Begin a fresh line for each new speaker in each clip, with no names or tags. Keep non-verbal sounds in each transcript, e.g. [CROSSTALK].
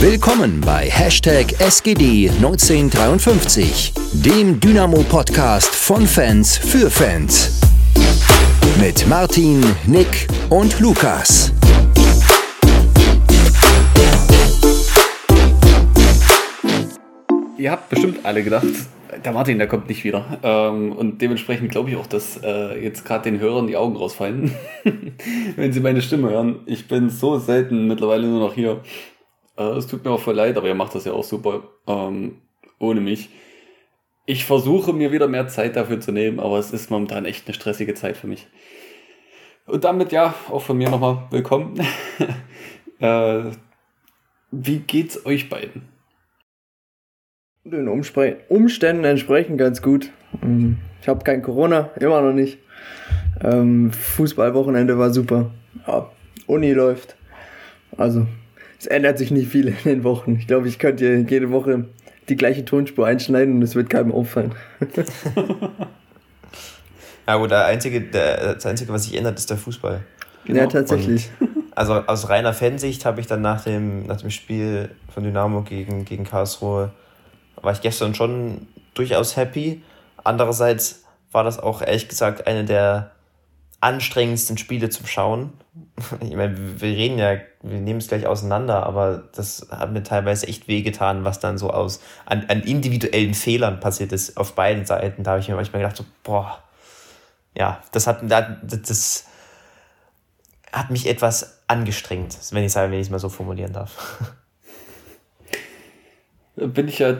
Willkommen bei Hashtag SGD1953, dem Dynamo-Podcast von Fans für Fans. Mit Martin, Nick und Lukas.
Ihr habt bestimmt alle gedacht, der Martin, der kommt nicht wieder. Ähm, und dementsprechend glaube ich auch, dass äh, jetzt gerade den Hörern die Augen rausfallen, [LAUGHS] wenn sie meine Stimme hören. Ich bin so selten mittlerweile nur noch hier. Äh, es tut mir auch voll leid, aber ihr macht das ja auch super ähm, ohne mich. Ich versuche mir wieder mehr Zeit dafür zu nehmen, aber es ist momentan echt eine stressige Zeit für mich. Und damit ja, auch von mir nochmal willkommen. [LAUGHS] äh, wie geht's euch beiden?
Den Umspre Umständen entsprechend ganz gut. Ähm, ich habe kein Corona, immer noch nicht. Ähm, Fußballwochenende war super. Ja, Uni läuft. Also es ändert sich nicht viel in den Wochen. Ich glaube, ich könnte jede Woche die gleiche Tonspur einschneiden und es wird keinem auffallen. [LAUGHS]
ja, gut, der einzige, der, das Einzige, was sich ändert, ist der Fußball.
Genau. Ja, tatsächlich.
Und also aus reiner Fansicht habe ich dann nach dem, nach dem Spiel von Dynamo gegen, gegen Karlsruhe, war ich gestern schon durchaus happy. Andererseits war das auch ehrlich gesagt eine der anstrengendsten Spiele zum Schauen. Ich meine, wir reden ja, wir nehmen es gleich auseinander, aber das hat mir teilweise echt wehgetan, was dann so aus an, an individuellen Fehlern passiert ist auf beiden Seiten. Da habe ich mir manchmal gedacht, so, boah, ja, das hat, das hat mich etwas angestrengt, wenn ich es mal so formulieren darf.
Bin ich ja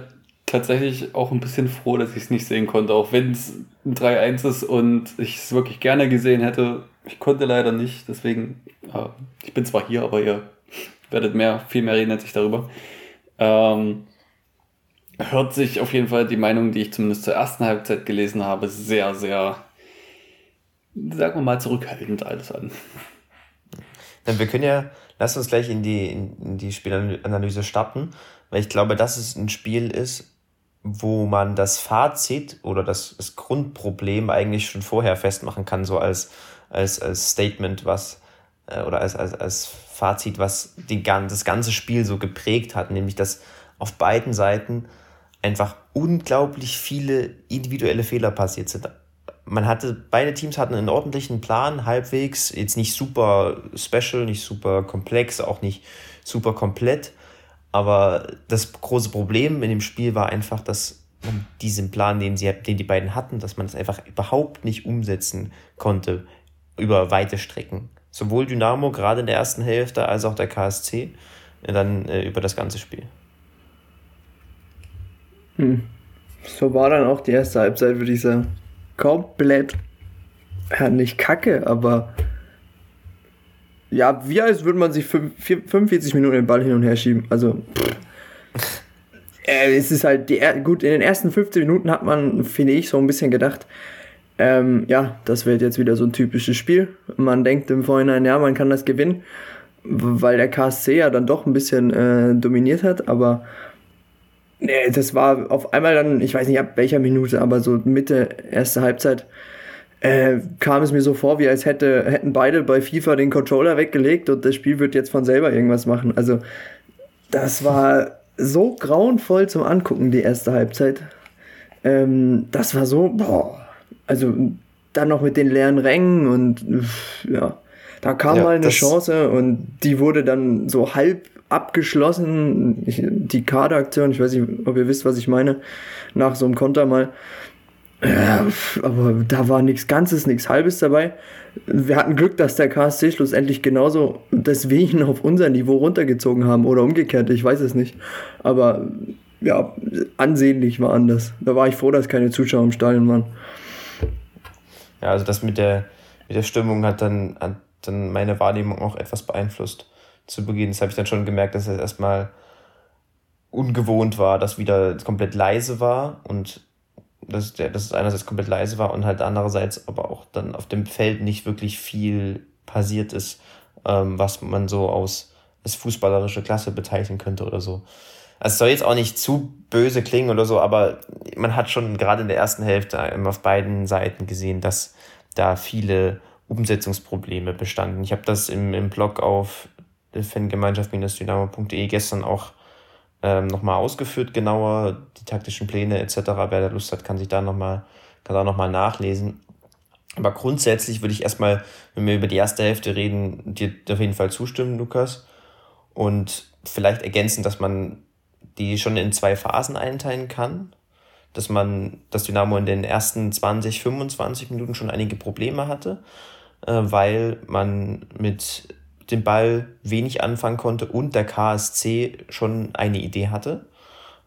tatsächlich auch ein bisschen froh, dass ich es nicht sehen konnte, auch wenn es ein 3-1 ist und ich es wirklich gerne gesehen hätte. Ich konnte leider nicht, deswegen, äh, ich bin zwar hier, aber ihr werdet mehr, viel mehr reden als ich darüber. Ähm, hört sich auf jeden Fall die Meinung, die ich zumindest zur ersten Halbzeit gelesen habe, sehr, sehr, sagen wir mal, zurückhaltend alles an.
Dann wir können ja, lass uns gleich in die, in die Spielanalyse starten, weil ich glaube, dass es ein Spiel ist, wo man das Fazit oder das, das Grundproblem eigentlich schon vorher festmachen kann, so als, als, als Statement, was äh, oder als, als, als Fazit, was die, das ganze Spiel so geprägt hat, nämlich dass auf beiden Seiten einfach unglaublich viele individuelle Fehler passiert sind. Man hatte, beide Teams hatten einen ordentlichen Plan, halbwegs, jetzt nicht super special, nicht super komplex, auch nicht super komplett, aber das große Problem in dem Spiel war einfach, dass man diesen Plan, den, sie, den die beiden hatten, dass man das einfach überhaupt nicht umsetzen konnte über weite Strecken. Sowohl Dynamo gerade in der ersten Hälfte als auch der KSC äh, dann äh, über das ganze Spiel.
Hm. So war dann auch die erste Halbzeit, würde ich sagen. Komplett, ja, nicht kacke, aber ja, wie als würde man sich 45 Minuten den Ball hin und her schieben. Also, äh, es ist halt, die, gut, in den ersten 15 Minuten hat man, finde ich, so ein bisschen gedacht, ähm, ja, das wird jetzt wieder so ein typisches Spiel. Man denkt im Vorhinein, ja, man kann das gewinnen, weil der KSC ja dann doch ein bisschen äh, dominiert hat, aber nee, das war auf einmal dann, ich weiß nicht ab welcher Minute, aber so Mitte, erste Halbzeit, äh, kam es mir so vor, wie als hätte, hätten beide bei FIFA den Controller weggelegt und das Spiel wird jetzt von selber irgendwas machen. Also, das war so grauenvoll zum Angucken, die erste Halbzeit. Ähm, das war so, boah, also dann noch mit den leeren Rängen und ja, da kam ja, mal eine Chance und die wurde dann so halb abgeschlossen. Ich, die Kaderaktion, ich weiß nicht, ob ihr wisst, was ich meine, nach so einem Konter mal. Ja, aber da war nichts Ganzes, nichts Halbes dabei. Wir hatten Glück, dass der KSC schlussendlich genauso deswegen auf unser Niveau runtergezogen haben oder umgekehrt, ich weiß es nicht. Aber ja, ansehnlich war anders. Da war ich froh, dass keine Zuschauer im Stadion waren.
Ja, also das mit der, mit der Stimmung hat dann, hat dann meine Wahrnehmung auch etwas beeinflusst zu Beginn. Das habe ich dann schon gemerkt, dass es erstmal ungewohnt war, dass wieder komplett leise war und dass, der, dass es einerseits komplett leise war und halt andererseits aber auch dann auf dem Feld nicht wirklich viel passiert ist, ähm, was man so aus als fußballerische Klasse bezeichnen könnte oder so. Also es soll jetzt auch nicht zu böse klingen oder so, aber man hat schon gerade in der ersten Hälfte auf beiden Seiten gesehen, dass da viele Umsetzungsprobleme bestanden. Ich habe das im, im Blog auf fangemeinschaft-dynamo.de gestern auch ähm, nochmal ausgeführt, genauer, die taktischen Pläne etc. Wer da Lust hat, kann sich da nochmal, kann da nochmal nachlesen. Aber grundsätzlich würde ich erstmal, wenn wir über die erste Hälfte reden, dir auf jeden Fall zustimmen, Lukas. Und vielleicht ergänzen, dass man die schon in zwei Phasen einteilen kann. Dass man das Dynamo in den ersten 20, 25 Minuten schon einige Probleme hatte, äh, weil man mit dem Ball wenig anfangen konnte und der KSC schon eine Idee hatte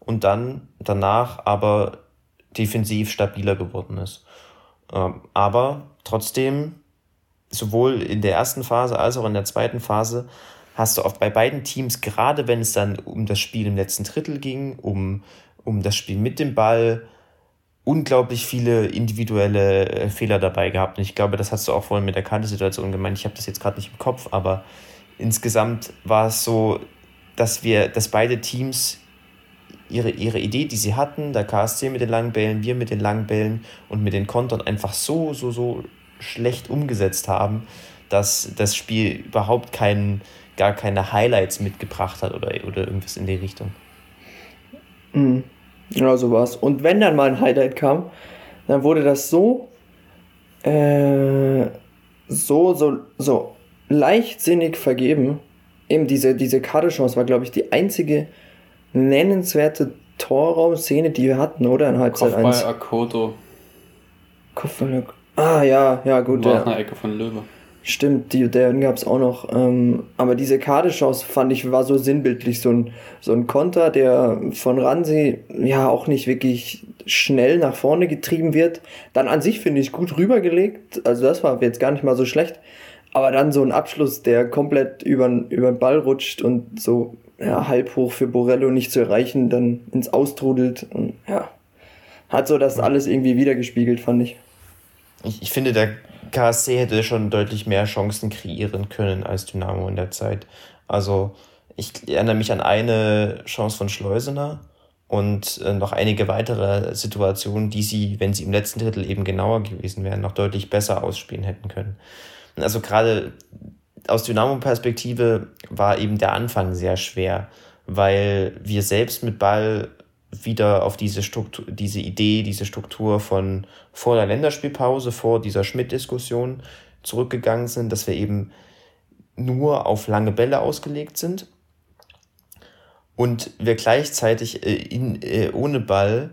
und dann danach aber defensiv stabiler geworden ist. Ähm, aber trotzdem, sowohl in der ersten Phase als auch in der zweiten Phase, hast du oft bei beiden Teams, gerade wenn es dann um das Spiel im letzten Drittel ging, um, um das Spiel mit dem Ball, unglaublich viele individuelle äh, Fehler dabei gehabt. Und ich glaube, das hast du auch vorhin mit der Kante-Situation gemeint. Ich habe das jetzt gerade nicht im Kopf, aber insgesamt war es so, dass wir, dass beide Teams ihre, ihre Idee, die sie hatten, der KSC mit den langen Bällen, wir mit den langen Bällen und mit den Kontern einfach so, so, so schlecht umgesetzt haben, dass das Spiel überhaupt keinen, gar keine Highlights mitgebracht hat oder, oder irgendwas in die Richtung.
Mhm. Genau so. Und wenn dann mal ein Highlight kam, dann wurde das so, äh, so, so, so leichtsinnig vergeben. Eben diese, diese Karte-Chance war, glaube ich, die einzige nennenswerte Torraumszene, die wir hatten, oder? In Halbzeit Kopfball 1. Akoto. Kopfball Ah, ja, ja, gut. War ja. eine Ecke von Löwe. Stimmt, die, den gab es auch noch. Ähm, aber diese Kardechance fand ich war so sinnbildlich. So ein, so ein Konter, der von Ransi ja auch nicht wirklich schnell nach vorne getrieben wird. Dann an sich finde ich gut rübergelegt. Also das war jetzt gar nicht mal so schlecht. Aber dann so ein Abschluss, der komplett über, über den Ball rutscht und so ja, halb hoch für Borello nicht zu erreichen, dann ins Austrudelt. Und, ja, hat so das alles irgendwie wiedergespiegelt, fand ich.
Ich, ich finde, der KSC hätte schon deutlich mehr Chancen kreieren können als Dynamo in der Zeit. Also ich erinnere mich an eine Chance von Schleusener und äh, noch einige weitere Situationen, die sie, wenn sie im letzten Drittel eben genauer gewesen wären, noch deutlich besser ausspielen hätten können. Also gerade aus Dynamo-Perspektive war eben der Anfang sehr schwer, weil wir selbst mit Ball wieder auf diese Struktur, diese Idee, diese Struktur von vor der Länderspielpause, vor dieser Schmidt-Diskussion zurückgegangen sind, dass wir eben nur auf lange Bälle ausgelegt sind und wir gleichzeitig äh, in, äh, ohne Ball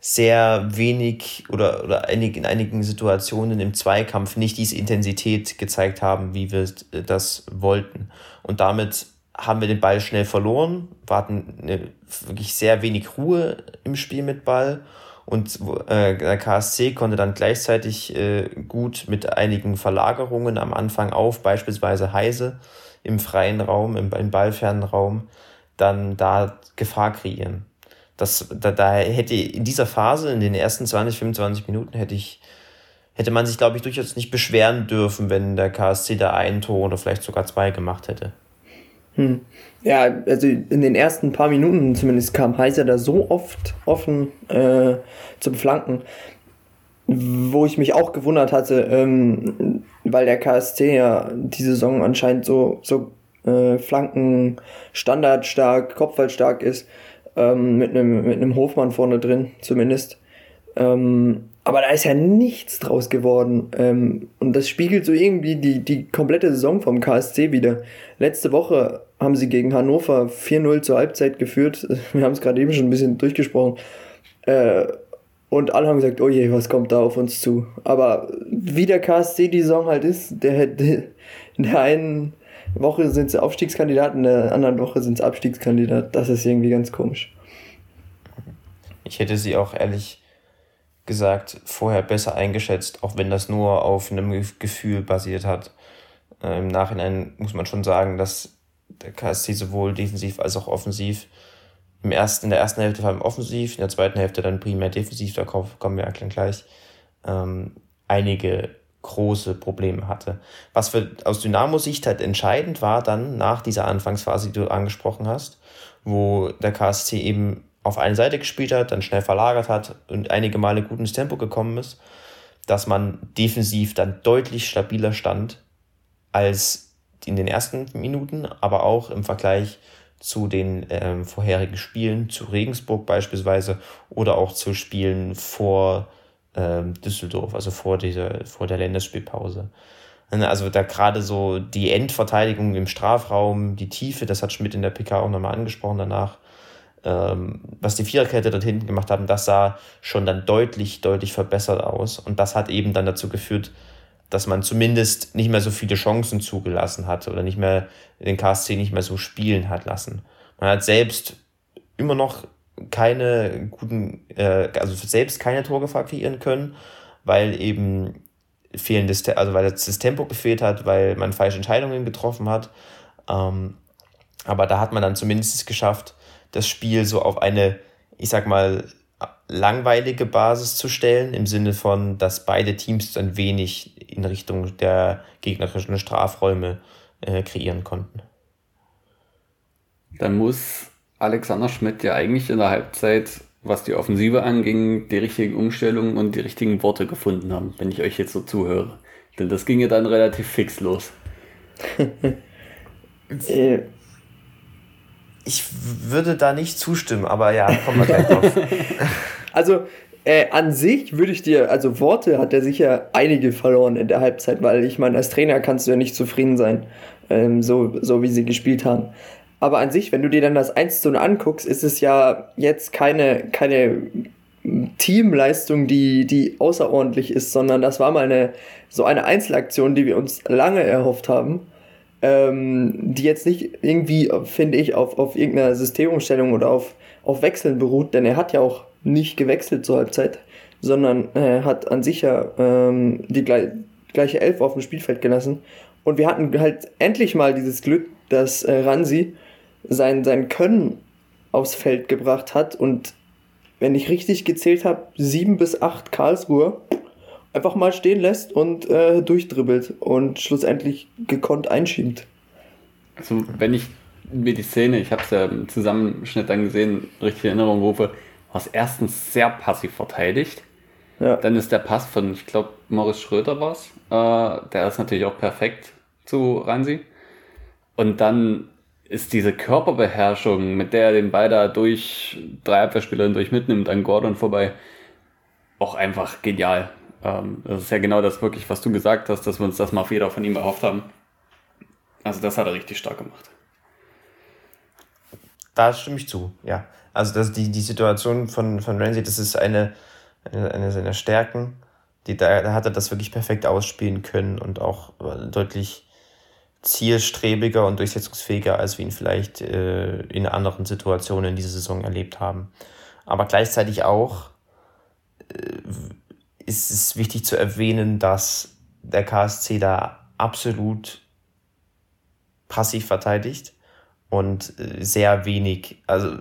sehr wenig oder, oder einig, in einigen Situationen im Zweikampf nicht diese Intensität gezeigt haben, wie wir das wollten. Und damit haben wir den Ball schnell verloren, wir hatten eine, wirklich sehr wenig Ruhe im Spiel mit Ball und äh, der KSC konnte dann gleichzeitig äh, gut mit einigen Verlagerungen am Anfang auf, beispielsweise Heise im freien Raum, im, im ballfernen Raum, dann da Gefahr kreieren. Das, da, da hätte in dieser Phase, in den ersten 20, 25 Minuten, hätte ich, hätte man sich, glaube ich, durchaus nicht beschweren dürfen, wenn der KSC da ein Tor oder vielleicht sogar zwei gemacht hätte.
Hm. Ja, also in den ersten paar Minuten zumindest kam Heiser da so oft offen äh, zum Flanken, wo ich mich auch gewundert hatte, ähm, weil der KSC ja die Saison anscheinend so, so äh, Flanken kopfballstark ist ähm, mit einem mit Hofmann vorne drin zumindest. Ähm, aber da ist ja nichts draus geworden. Ähm, und das spiegelt so irgendwie die, die komplette Saison vom KSC wieder. Letzte Woche haben sie gegen Hannover 4-0 zur Halbzeit geführt. [LAUGHS] Wir haben es gerade eben schon ein bisschen durchgesprochen. Äh, und alle haben gesagt, oh je, was kommt da auf uns zu? Aber wie der KSC die Saison halt ist, der, der in der einen Woche sind sie Aufstiegskandidat, in der anderen Woche sind sie Abstiegskandidat. Das ist irgendwie ganz komisch.
Ich hätte sie auch ehrlich gesagt vorher besser eingeschätzt, auch wenn das nur auf einem Gefühl basiert hat. Äh, Im Nachhinein muss man schon sagen, dass der KSC sowohl defensiv als auch offensiv im ersten, in der ersten Hälfte vor allem offensiv, in der zweiten Hälfte dann primär defensiv, da kommen wir gleich, ähm, einige große Probleme hatte. Was für, aus Dynamo-Sicht halt entscheidend war dann nach dieser Anfangsphase, die du angesprochen hast, wo der KSC eben auf eine Seite gespielt hat, dann schnell verlagert hat und einige Male gut ins Tempo gekommen ist, dass man defensiv dann deutlich stabiler stand als in den ersten Minuten, aber auch im Vergleich zu den ähm, vorherigen Spielen, zu Regensburg beispielsweise oder auch zu Spielen vor ähm, Düsseldorf, also vor, dieser, vor der Länderspielpause. Also da gerade so die Endverteidigung im Strafraum, die Tiefe, das hat Schmidt in der PK auch nochmal angesprochen danach, ähm, was die Viererkette dort hinten gemacht haben, das sah schon dann deutlich, deutlich verbessert aus. Und das hat eben dann dazu geführt, dass man zumindest nicht mehr so viele Chancen zugelassen hat oder nicht mehr den KSC nicht mehr so spielen hat lassen. Man hat selbst immer noch keine guten, äh, also selbst keine Torgefahr kreieren können, weil eben fehlendes, also weil das Tempo gefehlt hat, weil man falsche Entscheidungen getroffen hat. Ähm, aber da hat man dann zumindest es geschafft, das Spiel so auf eine, ich sag mal, langweilige Basis zu stellen, im Sinne von, dass beide Teams ein wenig in Richtung der gegnerischen Strafräume äh, kreieren konnten.
Dann muss Alexander Schmidt ja eigentlich in der Halbzeit, was die Offensive anging, die richtigen Umstellungen und die richtigen Worte gefunden haben, wenn ich euch jetzt so zuhöre. Denn das ging ja dann relativ fix los. [LAUGHS] [LAUGHS]
Ich würde da nicht zustimmen, aber ja, kommen wir gleich drauf. [LAUGHS]
Also äh, an sich würde ich dir, also Worte hat er sicher einige verloren in der Halbzeit, weil ich meine, als Trainer kannst du ja nicht zufrieden sein, ähm, so, so wie sie gespielt haben. Aber an sich, wenn du dir dann das 1 zu 0 anguckst, ist es ja jetzt keine, keine Teamleistung, die, die außerordentlich ist, sondern das war mal eine, so eine Einzelaktion, die wir uns lange erhofft haben ähm, die jetzt nicht irgendwie, finde ich, auf, auf irgendeiner Systemumstellung oder auf, auf Wechseln beruht, denn er hat ja auch nicht gewechselt zur Halbzeit, sondern äh, hat an sich ja ähm, die gleich, gleiche Elf auf dem Spielfeld gelassen. Und wir hatten halt endlich mal dieses Glück, dass äh, Ransi sein, sein Können aufs Feld gebracht hat und wenn ich richtig gezählt habe, sieben bis acht Karlsruhe einfach mal stehen lässt und äh, durchdribbelt und schlussendlich gekonnt einschiebt.
Also wenn ich mir die Szene, ich habe es ja im Zusammenschnitt dann gesehen, richtig in Erinnerung rufe, war es erstens sehr passiv verteidigt. Ja. Dann ist der Pass von, ich glaube, Morris Schröder war es. Äh, der ist natürlich auch perfekt zu Ransi. Und dann ist diese Körperbeherrschung, mit der er den Ball da durch drei Abwehrspieler durch mitnimmt, an Gordon vorbei, auch einfach genial. Ähm, das ist ja genau das wirklich, was du gesagt hast, dass wir uns das mal jeder von ihm erhofft haben. Also das hat er richtig stark gemacht.
Da stimme ich zu, ja. Also das, die, die Situation von, von Ramsey, das ist eine, eine, eine seiner Stärken. Die, da, da hat er das wirklich perfekt ausspielen können und auch deutlich zielstrebiger und durchsetzungsfähiger, als wir ihn vielleicht äh, in anderen Situationen in dieser Saison erlebt haben. Aber gleichzeitig auch äh, ist es wichtig zu erwähnen, dass der KSC da absolut passiv verteidigt und äh, sehr wenig, also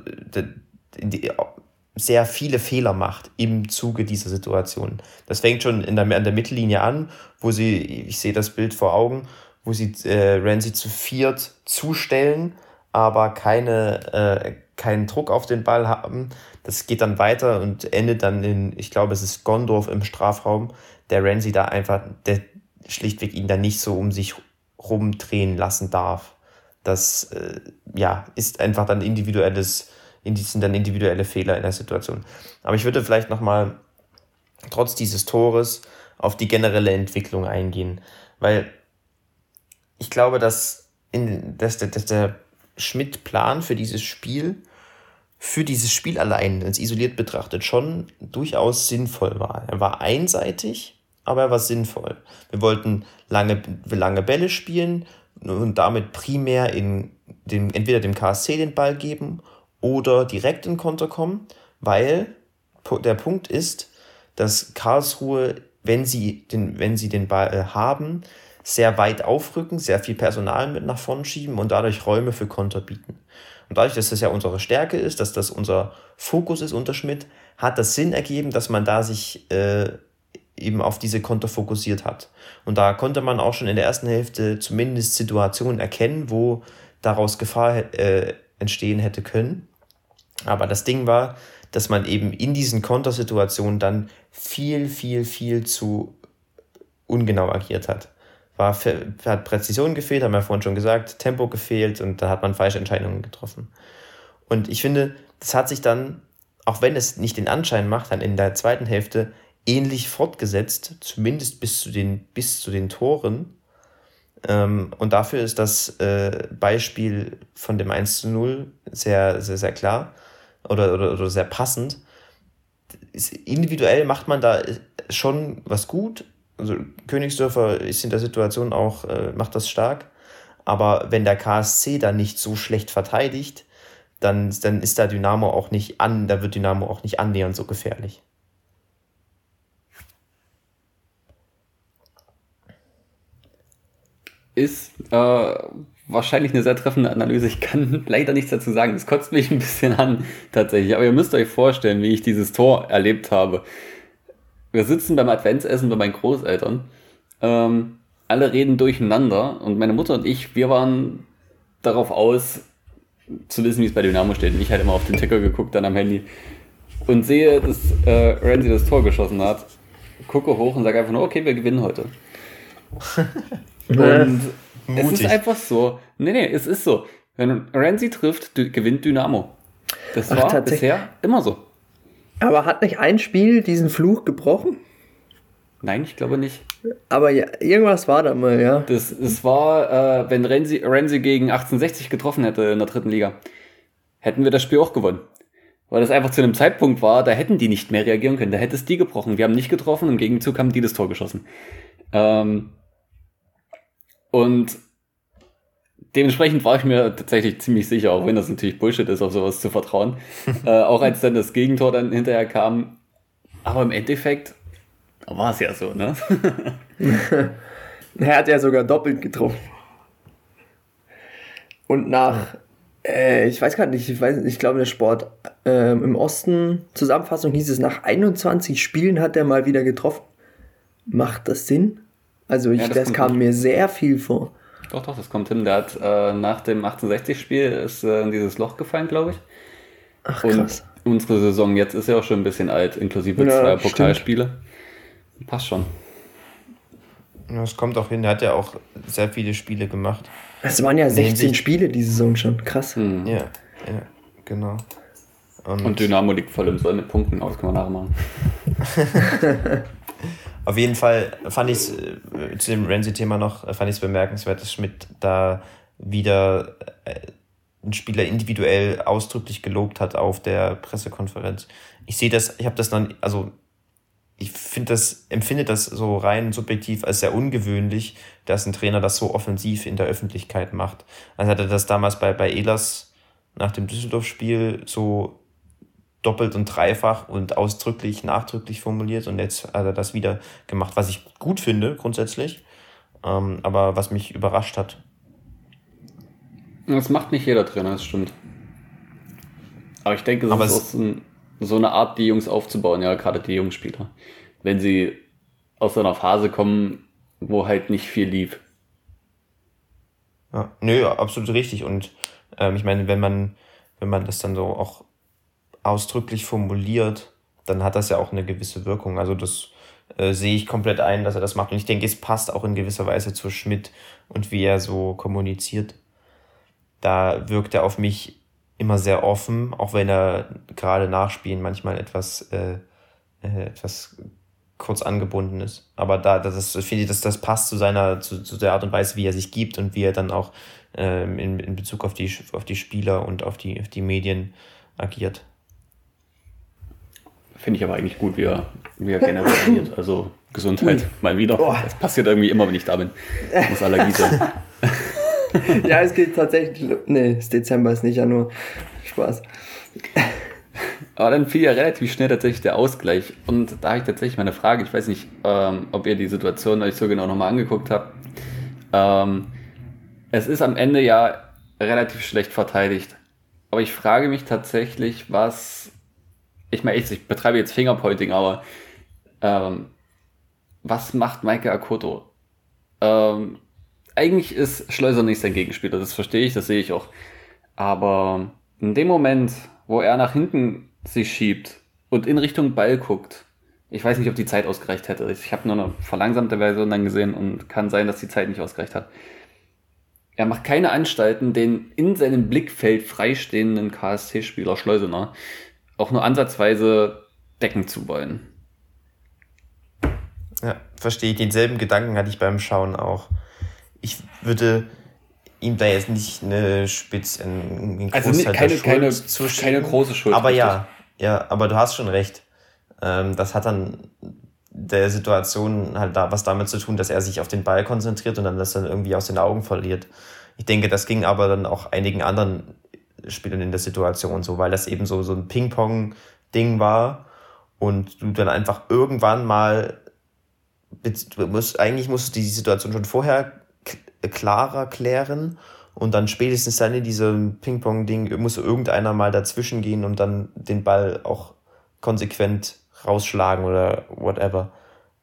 sehr viele Fehler macht im Zuge dieser Situation. Das fängt schon in der, an der Mittellinie an, wo sie, ich sehe das Bild vor Augen, wo sie äh, Ramsey zu viert zustellen, aber keine, äh, keinen Druck auf den Ball haben. Das geht dann weiter und endet dann in, ich glaube, es ist Gondorf im Strafraum, der Renzi da einfach, der schlichtweg ihn da nicht so um sich rumdrehen lassen darf. Das äh, ja, ist einfach dann individuelles, sind dann individuelle Fehler in der Situation. Aber ich würde vielleicht nochmal trotz dieses Tores auf die generelle Entwicklung eingehen, weil ich glaube, dass, in, dass, dass der Schmidt-Plan für dieses Spiel für dieses Spiel allein, als isoliert betrachtet, schon durchaus sinnvoll war. Er war einseitig, aber er war sinnvoll. Wir wollten lange, lange Bälle spielen und damit primär in dem, entweder dem KSC den Ball geben oder direkt in Konter kommen, weil der Punkt ist, dass Karlsruhe, wenn sie den, wenn sie den Ball äh, haben, sehr weit aufrücken, sehr viel Personal mit nach vorn schieben und dadurch Räume für Konter bieten. Und dadurch, dass das ja unsere Stärke ist, dass das unser Fokus ist unter Schmidt, hat das Sinn ergeben, dass man da sich äh, eben auf diese Konter fokussiert hat. Und da konnte man auch schon in der ersten Hälfte zumindest Situationen erkennen, wo daraus Gefahr äh, entstehen hätte können. Aber das Ding war, dass man eben in diesen Kontersituationen dann viel, viel, viel zu ungenau agiert hat. War, hat Präzision gefehlt, haben wir vorhin schon gesagt, Tempo gefehlt und da hat man falsche Entscheidungen getroffen. Und ich finde, das hat sich dann, auch wenn es nicht den Anschein macht, dann in der zweiten Hälfte ähnlich fortgesetzt, zumindest bis zu den, bis zu den Toren. Ähm, und dafür ist das äh, Beispiel von dem 1 zu 0 sehr, sehr, sehr klar oder, oder, oder sehr passend. Individuell macht man da schon was gut. Also Königsdörfer ist in der Situation auch, äh, macht das stark. Aber wenn der KSC da nicht so schlecht verteidigt, dann, dann ist da Dynamo auch nicht an, da wird Dynamo auch nicht annähernd so gefährlich.
Ist äh, wahrscheinlich eine sehr treffende Analyse. Ich kann [LAUGHS] leider nichts dazu sagen. Das kotzt mich ein bisschen an, tatsächlich. Aber ihr müsst euch vorstellen, wie ich dieses Tor erlebt habe. Wir sitzen beim Adventsessen bei meinen Großeltern. Ähm, alle reden durcheinander und meine Mutter und ich, wir waren darauf aus, zu wissen, wie es bei Dynamo steht. Und ich halt immer auf den Ticker geguckt, dann am Handy. Und sehe, dass äh, Ramsey das Tor geschossen hat. Gucke hoch und sage einfach nur, okay, wir gewinnen heute. [LAUGHS] und es ist einfach so. Nee, nee, es ist so. Wenn Ramsey trifft, gewinnt Dynamo. Das Ach, war bisher immer so.
Aber hat nicht ein Spiel diesen Fluch gebrochen?
Nein, ich glaube nicht.
Aber ja, irgendwas war da mal, ja.
Das, das war, äh, wenn Renzi, Renzi gegen 1860 getroffen hätte in der dritten Liga, hätten wir das Spiel auch gewonnen. Weil das einfach zu einem Zeitpunkt war, da hätten die nicht mehr reagieren können. Da hätte es die gebrochen. Wir haben nicht getroffen, im Gegenzug haben die das Tor geschossen. Ähm, und dementsprechend war ich mir tatsächlich ziemlich sicher, auch wenn das natürlich Bullshit ist, auf sowas zu vertrauen. [LAUGHS] äh, auch als dann das Gegentor dann hinterher kam. Aber im Endeffekt war es ja so, ne? [LAUGHS]
er hat ja sogar doppelt getroffen. Und nach, äh, ich weiß gar nicht, ich, weiß, ich glaube, der Sport äh, im Osten, Zusammenfassung hieß es, nach 21 Spielen hat er mal wieder getroffen. Macht das Sinn? Also ich, ja, das, das kam mir sehr viel vor.
Doch, doch, das kommt hin. Der hat äh, nach dem 1860-Spiel ist äh, in dieses Loch gefallen, glaube ich. Ach krass. Und unsere Saison jetzt ist ja auch schon ein bisschen alt, inklusive ja, zwei Pokalspiele. Stimmt. Passt schon.
Das kommt auch hin. Er hat ja auch sehr viele Spiele gemacht.
Es waren ja 16 Spiele die Saison schon. Krass.
Hm. Ja, ja, genau.
Und, Und, Dynamo liegt voll im Soll mit Punkten aus, kann man nachmachen. [LAUGHS] [LAUGHS]
Auf jeden Fall fand ich es äh, zu dem Renzi-Thema noch, äh, fand ich es bemerkenswert, dass Schmidt da wieder äh, einen Spieler individuell ausdrücklich gelobt hat auf der Pressekonferenz. Ich sehe das, ich habe das dann, also ich finde das, empfinde das so rein subjektiv als sehr ungewöhnlich, dass ein Trainer das so offensiv in der Öffentlichkeit macht. Also hat er das damals bei, bei Elas nach dem Düsseldorf-Spiel so doppelt und dreifach und ausdrücklich, nachdrücklich formuliert und jetzt hat er das wieder gemacht, was ich gut finde grundsätzlich, ähm, aber was mich überrascht hat.
Das macht nicht jeder Trainer, das stimmt. Aber ich denke, das ist ein, so eine Art, die Jungs aufzubauen, ja, gerade die jungen Spieler. Wenn sie aus so einer Phase kommen, wo halt nicht viel lief.
Ja, nö, absolut richtig. Und ähm, ich meine, wenn man, wenn man das dann so auch ausdrücklich formuliert, dann hat das ja auch eine gewisse Wirkung. Also das äh, sehe ich komplett ein, dass er das macht. Und ich denke, es passt auch in gewisser Weise zu Schmidt und wie er so kommuniziert. Da wirkt er auf mich immer sehr offen, auch wenn er gerade nachspielen manchmal etwas, äh, äh, etwas kurz angebunden ist. Aber da, das finde ich, dass das passt zu seiner, zu, zu der Art und Weise, wie er sich gibt und wie er dann auch ähm, in, in Bezug auf die, auf die Spieler und auf die, auf die Medien agiert.
Finde ich aber eigentlich gut, wie er, wie er generell agiert. Also Gesundheit mal wieder. Oh. Das passiert irgendwie immer, wenn ich da bin. Muss Allergie sein. [LAUGHS]
ja, es geht tatsächlich. Nee, das Dezember ist nicht ja nur Spaß.
Aber dann fiel ja relativ schnell tatsächlich der Ausgleich. Und da habe ich tatsächlich meine Frage. Ich weiß nicht, ähm, ob ihr die Situation euch so genau nochmal angeguckt habt. Ähm, es ist am Ende ja relativ schlecht verteidigt. Aber ich frage mich tatsächlich, was. Ich meine, ich, ich betreibe jetzt Fingerpointing, aber ähm, was macht Maike Akoto? Ähm, eigentlich ist Schleuser nicht sein Gegenspieler, das verstehe ich, das sehe ich auch. Aber in dem Moment, wo er nach hinten sich schiebt und in Richtung Ball guckt, Ich weiß nicht, ob die Zeit ausgereicht hätte. Ich habe nur eine verlangsamte Version dann gesehen und kann sein, dass die Zeit nicht ausgereicht hat. Er macht keine Anstalten, den in seinem Blickfeld freistehenden KSC-Spieler Schleusener auch nur ansatzweise decken zu wollen.
Ja, verstehe ich. Denselben Gedanken hatte ich beim Schauen auch. Ich würde ihm da jetzt nicht eine Spitze, einen
also Großteil keine, keine, keine große Schuld.
Aber ja, ja, aber du hast schon recht. Ähm, das hat dann der Situation halt da was damit zu tun, dass er sich auf den Ball konzentriert und dann das dann irgendwie aus den Augen verliert. Ich denke, das ging aber dann auch einigen anderen Spielern in der Situation so, weil das eben so, so ein Ping-Pong-Ding war und du dann einfach irgendwann mal du musst, eigentlich musst du die Situation schon vorher klarer klären und dann spätestens dann in diesem Ping-Pong-Ding muss irgendeiner mal dazwischen gehen und dann den Ball auch konsequent rausschlagen oder whatever.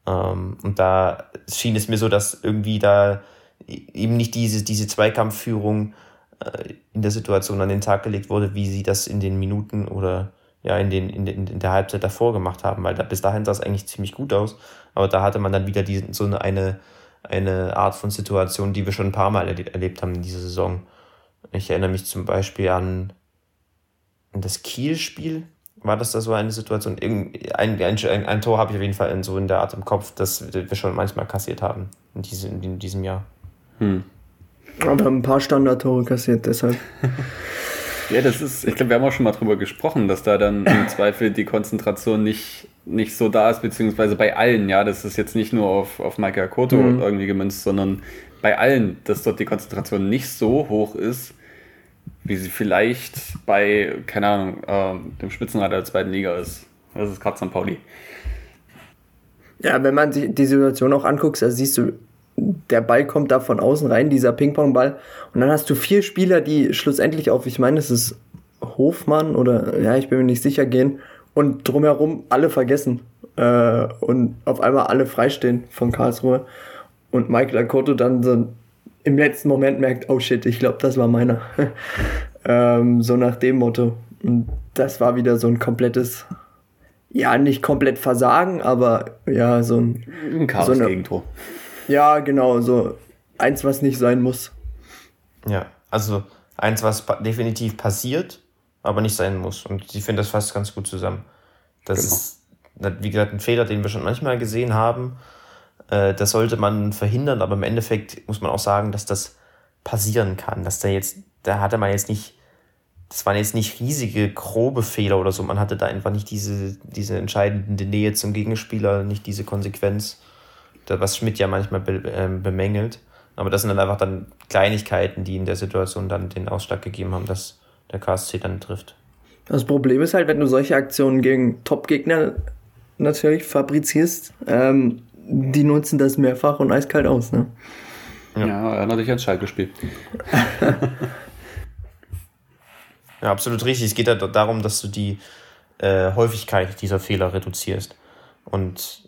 Ähm, und da schien es mir so, dass irgendwie da eben nicht diese, diese Zweikampfführung in der Situation an den Tag gelegt wurde, wie sie das in den Minuten oder ja in, den, in, den, in der Halbzeit davor gemacht haben, weil da, bis dahin sah es eigentlich ziemlich gut aus. Aber da hatte man dann wieder die, so eine, eine Art von Situation, die wir schon ein paar Mal erlebt haben in dieser Saison. Ich erinnere mich zum Beispiel an, das Kiel-Spiel. War das da so eine Situation? Ein, ein, ein, ein Tor habe ich auf jeden Fall in, so in der Art im Kopf, das wir schon manchmal kassiert haben in, diese, in diesem Jahr. Hm.
Aber ein paar Standardtore kassiert, deshalb. [LAUGHS]
ja, das ist, ich glaube, wir haben auch schon mal drüber gesprochen, dass da dann im [LAUGHS] Zweifel die Konzentration nicht nicht so da ist, beziehungsweise bei allen, ja, das ist jetzt nicht nur auf, auf Michael Koto mhm. irgendwie gemünzt, sondern bei allen, dass dort die Konzentration nicht so hoch ist, wie sie vielleicht bei, keine Ahnung, äh, dem Spitzenreiter der zweiten Liga ist. Das ist gerade St. Pauli.
Ja, wenn man sich die Situation auch anguckt, da siehst du, der Ball kommt da von außen rein, dieser Ping-Pong-Ball. Und dann hast du vier Spieler, die schlussendlich auf, ich meine, es ist Hofmann oder, ja, ich bin mir nicht sicher, gehen und drumherum alle vergessen äh, und auf einmal alle freistehen von Karlsruhe und Michael Akoto dann so im letzten Moment merkt, oh shit, ich glaube, das war meiner. [LAUGHS] ähm, so nach dem Motto. Und das war wieder so ein komplettes, ja, nicht komplett Versagen, aber ja, so ein,
ein Chaos-Gegentor.
So ja, genau, so eins, was nicht sein muss.
Ja, also eins, was definitiv passiert, aber nicht sein muss. Und ich finde, das fasst ganz gut zusammen. Das genau. ist, wie gesagt, ein Fehler, den wir schon manchmal gesehen haben. Äh, das sollte man verhindern, aber im Endeffekt muss man auch sagen, dass das passieren kann. Dass da jetzt, da hatte man jetzt nicht, das waren jetzt nicht riesige, grobe Fehler oder so. Man hatte da einfach nicht diese, diese entscheidende Nähe zum Gegenspieler, nicht diese Konsequenz, was Schmidt ja manchmal be, äh, bemängelt. Aber das sind dann einfach dann Kleinigkeiten, die in der Situation dann den Ausschlag gegeben haben, dass der KSC dann trifft.
Das Problem ist halt, wenn du solche Aktionen gegen Top-Gegner natürlich fabrizierst, ähm, die nutzen das mehrfach und eiskalt aus. Ne?
Ja, ja erinnert dich ans Schalke-Spiel. [LAUGHS]
ja, absolut richtig. Es geht halt darum, dass du die äh, Häufigkeit dieser Fehler reduzierst. Und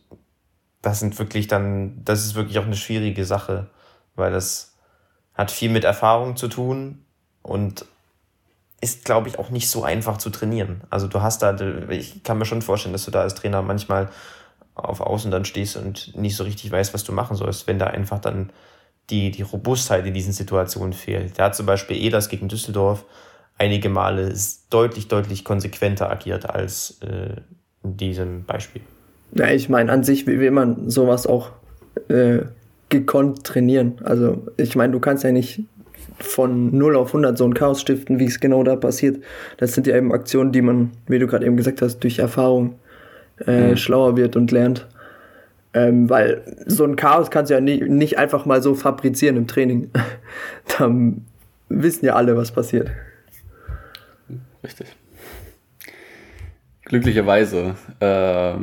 das sind wirklich dann, das ist wirklich auch eine schwierige Sache, weil das hat viel mit Erfahrung zu tun und ist, glaube ich, auch nicht so einfach zu trainieren. Also du hast da, ich kann mir schon vorstellen, dass du da als Trainer manchmal auf Außen dann stehst und nicht so richtig weißt, was du machen sollst, wenn da einfach dann die, die Robustheit in diesen Situationen fehlt. Der hat zum Beispiel Edas gegen Düsseldorf einige Male deutlich, deutlich konsequenter agiert als äh, in diesem Beispiel.
Ja, ich meine, an sich will man sowas auch äh, gekonnt trainieren. Also ich meine, du kannst ja nicht von 0 auf 100 so ein Chaos stiften, wie es genau da passiert. Das sind ja eben Aktionen, die man, wie du gerade eben gesagt hast, durch Erfahrung äh, mhm. schlauer wird und lernt. Ähm, weil so ein Chaos kannst du ja nie, nicht einfach mal so fabrizieren im Training. [LAUGHS] da wissen ja alle, was passiert.
Richtig. Glücklicherweise äh,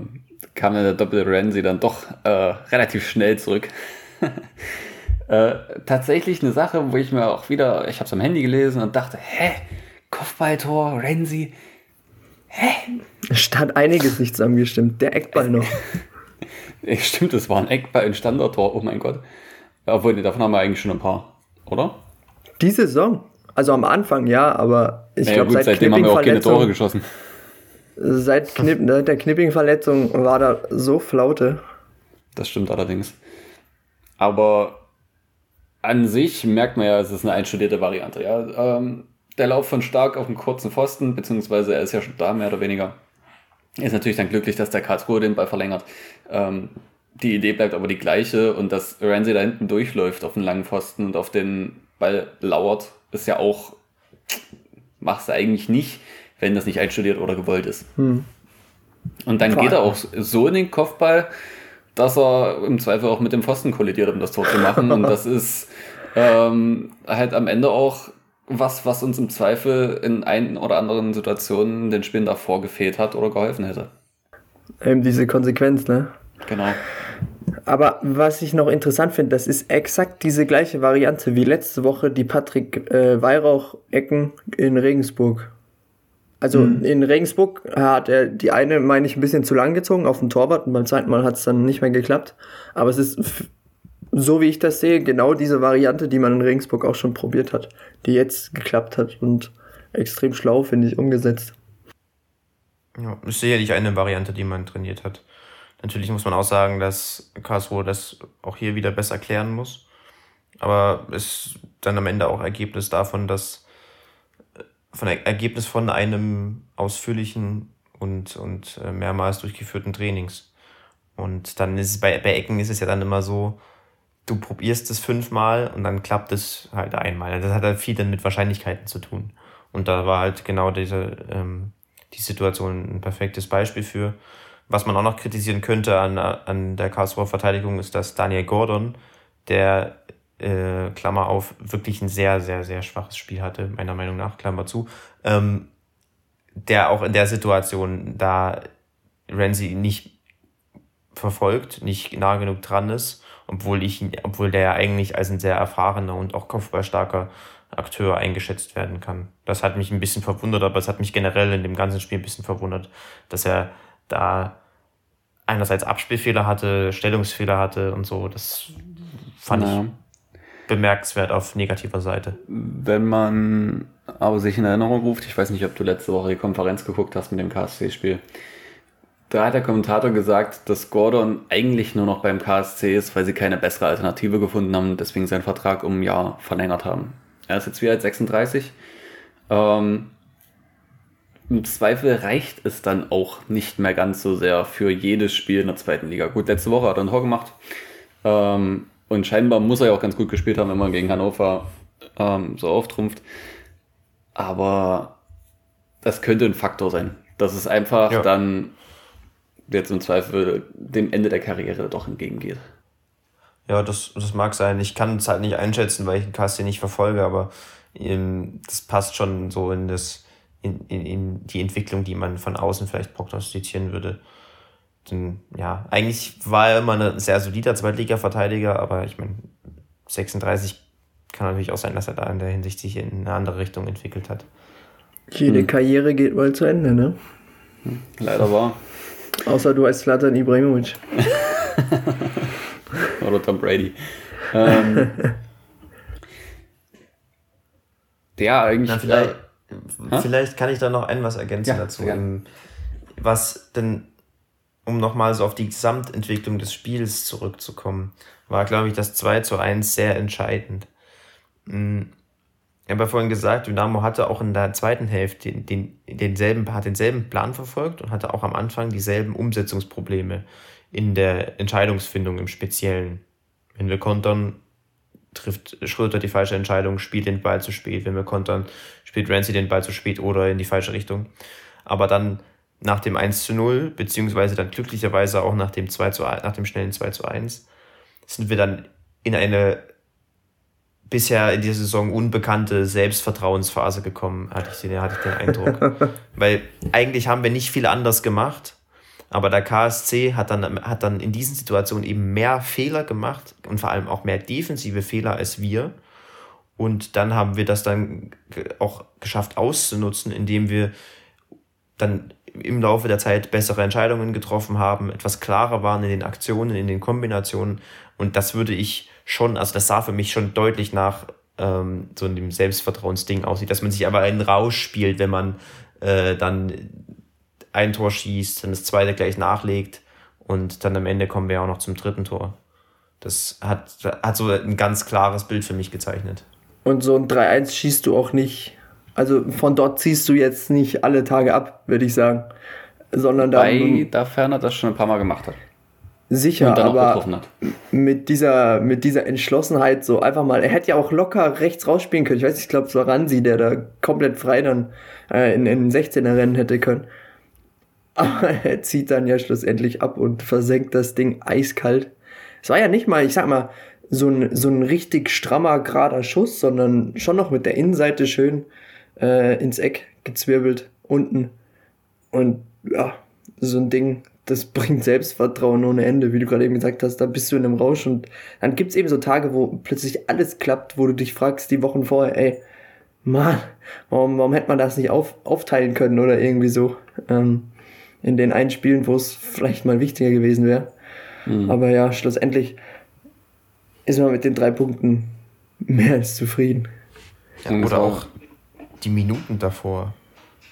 kam dann der doppelte Renzi dann doch äh, relativ schnell zurück. [LAUGHS] Äh, tatsächlich eine Sache, wo ich mir auch wieder, ich habe es am Handy gelesen und dachte, hä, Kopfballtor, Renzi, hä?
Statt einiges nicht zusammengestimmt, der Eckball noch. [LAUGHS]
Stimmt, es war ein Eckball, ein Standardtor, oh mein Gott. Obwohl, davon haben wir eigentlich schon ein paar, oder?
Die Saison? Also am Anfang ja, aber ich naja, glaube, seit
seitdem haben wir auch keine Tore geschossen.
Seit, Knipp, seit der Knipping-Verletzung war da so Flaute.
Das stimmt allerdings. Aber an sich merkt man ja, es ist eine einstudierte Variante. Ja? Ähm, der Lauf von Stark auf einen kurzen Pfosten, beziehungsweise er ist ja schon da, mehr oder weniger. Ist natürlich dann glücklich, dass der Karlsruhe den Ball verlängert. Ähm, die Idee bleibt aber die gleiche und dass Ramsey da hinten durchläuft auf den langen Pfosten und auf den Ball lauert, ist ja auch, machst du eigentlich nicht, wenn das nicht einstudiert oder gewollt ist. Hm. Und dann Vor geht er auch so in den Kopfball, dass er im Zweifel auch mit dem Pfosten kollidiert, um das Tor zu machen. Und das ist ähm, halt am Ende auch was, was uns im Zweifel in ein oder anderen Situationen den Spielen davor gefehlt hat oder geholfen hätte.
Eben diese Konsequenz, ne?
Genau.
Aber was ich noch interessant finde, das ist exakt diese gleiche Variante wie letzte Woche die Patrick äh, Weihrauch-Ecken in Regensburg. Also mhm. in Regensburg hat er die eine, meine ich, ein bisschen zu lang gezogen auf den Torwart und beim zweiten Mal hat es dann nicht mehr geklappt. Aber es ist, so wie ich das sehe, genau diese Variante, die man in Regensburg auch schon probiert hat, die jetzt geklappt hat und extrem schlau, finde ich, umgesetzt.
Ja, ist sicherlich eine Variante, die man trainiert hat. Natürlich muss man auch sagen, dass Karlsruhe das auch hier wieder besser klären muss. Aber es ist dann am Ende auch Ergebnis davon, dass von Ergebnis von einem ausführlichen und, und äh, mehrmals durchgeführten Trainings. Und dann ist es bei, bei Ecken ist es ja dann immer so, du probierst es fünfmal und dann klappt es halt einmal. Das hat halt viel dann mit Wahrscheinlichkeiten zu tun. Und da war halt genau diese, ähm, die Situation ein perfektes Beispiel für. Was man auch noch kritisieren könnte an, an der Karlsruher Verteidigung ist, dass Daniel Gordon, der äh, Klammer auf, wirklich ein sehr, sehr, sehr schwaches Spiel hatte, meiner Meinung nach, Klammer zu, ähm, der auch in der Situation da Renzi nicht verfolgt, nicht nah genug dran ist, obwohl ich obwohl der ja eigentlich als ein sehr erfahrener und auch kopfballstarker Akteur eingeschätzt werden kann. Das hat mich ein bisschen verwundert, aber es hat mich generell in dem ganzen Spiel ein bisschen verwundert, dass er da einerseits Abspielfehler hatte, Stellungsfehler hatte und so. Das fand ja. ich bemerkenswert auf negativer Seite.
Wenn man aber sich in Erinnerung ruft, ich weiß nicht, ob du letzte Woche die Konferenz geguckt hast mit dem KSC-Spiel. Da hat der Kommentator gesagt, dass Gordon eigentlich nur noch beim KSC ist, weil sie keine bessere Alternative gefunden haben und deswegen seinen Vertrag um ein Jahr verlängert haben. Er ist jetzt wieder als 36. Ähm, im Zweifel reicht es dann auch nicht mehr ganz so sehr für jedes Spiel in der zweiten Liga. Gut, letzte Woche hat er ein Tor gemacht. Ähm, und scheinbar muss er ja auch ganz gut gespielt haben, wenn man gegen Hannover ähm, so auftrumpft. Aber das könnte ein Faktor sein. Dass es einfach ja. dann jetzt im Zweifel dem Ende der Karriere doch entgegengeht.
Ja, das, das mag sein. Ich kann es halt nicht einschätzen, weil ich den Cast hier nicht verfolge, aber ähm, das passt schon so in das in, in, in die Entwicklung, die man von außen vielleicht prognostizieren würde. Denn, ja, eigentlich war er immer ein sehr solider Zweitliga-Verteidiger, aber ich meine, 36 kann natürlich auch sein, dass er da in der Hinsicht sich in eine andere Richtung entwickelt hat.
Jede hm. Karriere geht mal zu Ende, ne?
Hm, leider wahr.
Außer du als Slatan Ibrahimovic. [LAUGHS]
Oder Tom Brady. Ähm, [LAUGHS] ja, eigentlich.
Na, vielleicht, Vielleicht kann ich da noch ein was ergänzen ja, dazu. Ja. Was denn, um nochmal so auf die Gesamtentwicklung des Spiels zurückzukommen, war, glaube ich, das 2 zu 1 sehr entscheidend. Hm, ich habe ja vorhin gesagt, Dynamo hatte auch in der zweiten Hälfte den, den, denselben, hat denselben Plan verfolgt und hatte auch am Anfang dieselben Umsetzungsprobleme in der Entscheidungsfindung im Speziellen. Wenn wir kontern, trifft Schröter die falsche Entscheidung, spielt den Ball zu spät. Wenn wir kontern, spielt Ramsey den Ball zu spät oder in die falsche Richtung. Aber dann nach dem 1 zu 0, beziehungsweise dann glücklicherweise auch nach dem, 2 zu, nach dem schnellen 2 zu 1, sind wir dann in eine bisher in dieser Saison unbekannte Selbstvertrauensphase gekommen, hatte ich den, hatte ich den Eindruck. [LAUGHS] Weil eigentlich haben wir nicht viel anders gemacht aber der KSC hat dann, hat dann in diesen Situationen eben mehr Fehler gemacht und vor allem auch mehr defensive Fehler als wir. Und dann haben wir das dann auch geschafft auszunutzen, indem wir dann im Laufe der Zeit bessere Entscheidungen getroffen haben, etwas klarer waren in den Aktionen, in den Kombinationen. Und das würde ich schon, also das sah für mich schon deutlich nach ähm, so einem Selbstvertrauensding aussieht, dass man sich aber einen Rausch spielt, wenn man äh, dann ein Tor schießt, dann das zweite gleich nachlegt und dann am Ende kommen wir auch noch zum dritten Tor. Das hat, hat so ein ganz klares Bild für mich gezeichnet.
Und so ein 3-1 schießt du auch nicht. Also von dort ziehst du jetzt nicht alle Tage ab, würde ich sagen. Sondern
da. Weil da Ferner das schon ein paar Mal gemacht hat.
Sicher, aber mit dieser, mit dieser Entschlossenheit so einfach mal, er hätte ja auch locker rechts rausspielen können. Ich weiß nicht, ich glaube, es war Ransi, der da komplett frei dann äh, in, in 16er Rennen hätte können. [LAUGHS] Aber er zieht dann ja schlussendlich ab und versenkt das Ding eiskalt. Es war ja nicht mal, ich sag mal, so ein, so ein richtig strammer, gerader Schuss, sondern schon noch mit der Innenseite schön äh, ins Eck gezwirbelt unten. Und ja, so ein Ding, das [LAUGHS] bringt Selbstvertrauen ohne Ende, wie du gerade eben gesagt hast. Da bist du in einem Rausch und dann gibt's eben so Tage, wo plötzlich alles klappt, wo du dich fragst, die Wochen vorher, ey, Mann, warum, warum hätte man das nicht auf, aufteilen können oder irgendwie so ähm, in den einen Spielen, wo es vielleicht mal wichtiger gewesen wäre. Mhm. Aber ja, schlussendlich ist man mit den drei Punkten mehr als zufrieden.
Ja, oder auch die Minuten davor.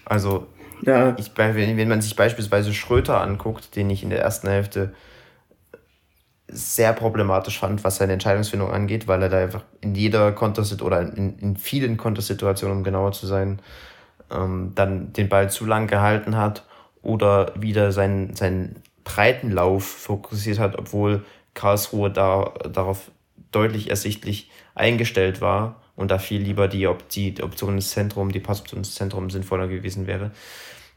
Also ja. Ich, wenn man sich beispielsweise Schröter anguckt, den ich in der ersten Hälfte sehr problematisch fand, was seine Entscheidungsfindung angeht, weil er da einfach in jeder Kontersituation oder in, in vielen Kontersituationen, um genauer zu sein, ähm, dann den Ball zu lang gehalten hat oder wieder seinen, seinen breiten Lauf fokussiert hat, obwohl Karlsruhe da, darauf deutlich ersichtlich eingestellt war und da viel lieber die, Op die Option ins Zentrum, die Passoption ins Zentrum sinnvoller gewesen wäre.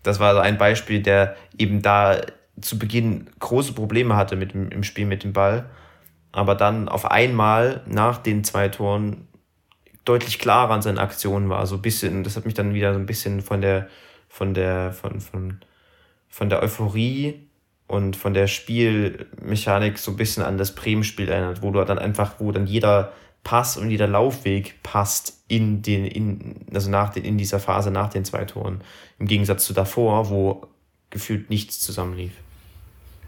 Das war ein Beispiel, der eben da zu Beginn große Probleme hatte mit dem, im Spiel mit dem Ball, aber dann auf einmal nach den zwei Toren deutlich klarer an seinen Aktionen war. So ein bisschen, das hat mich dann wieder so ein bisschen von der, von der, von, von, von der Euphorie und von der Spielmechanik so ein bisschen an das Bremen-Spiel erinnert, wo du dann einfach, wo dann jeder Pass und jeder Laufweg passt in den, in, also nach den, in dieser Phase nach den zwei Toren. Im Gegensatz zu davor, wo gefühlt nichts zusammenlief.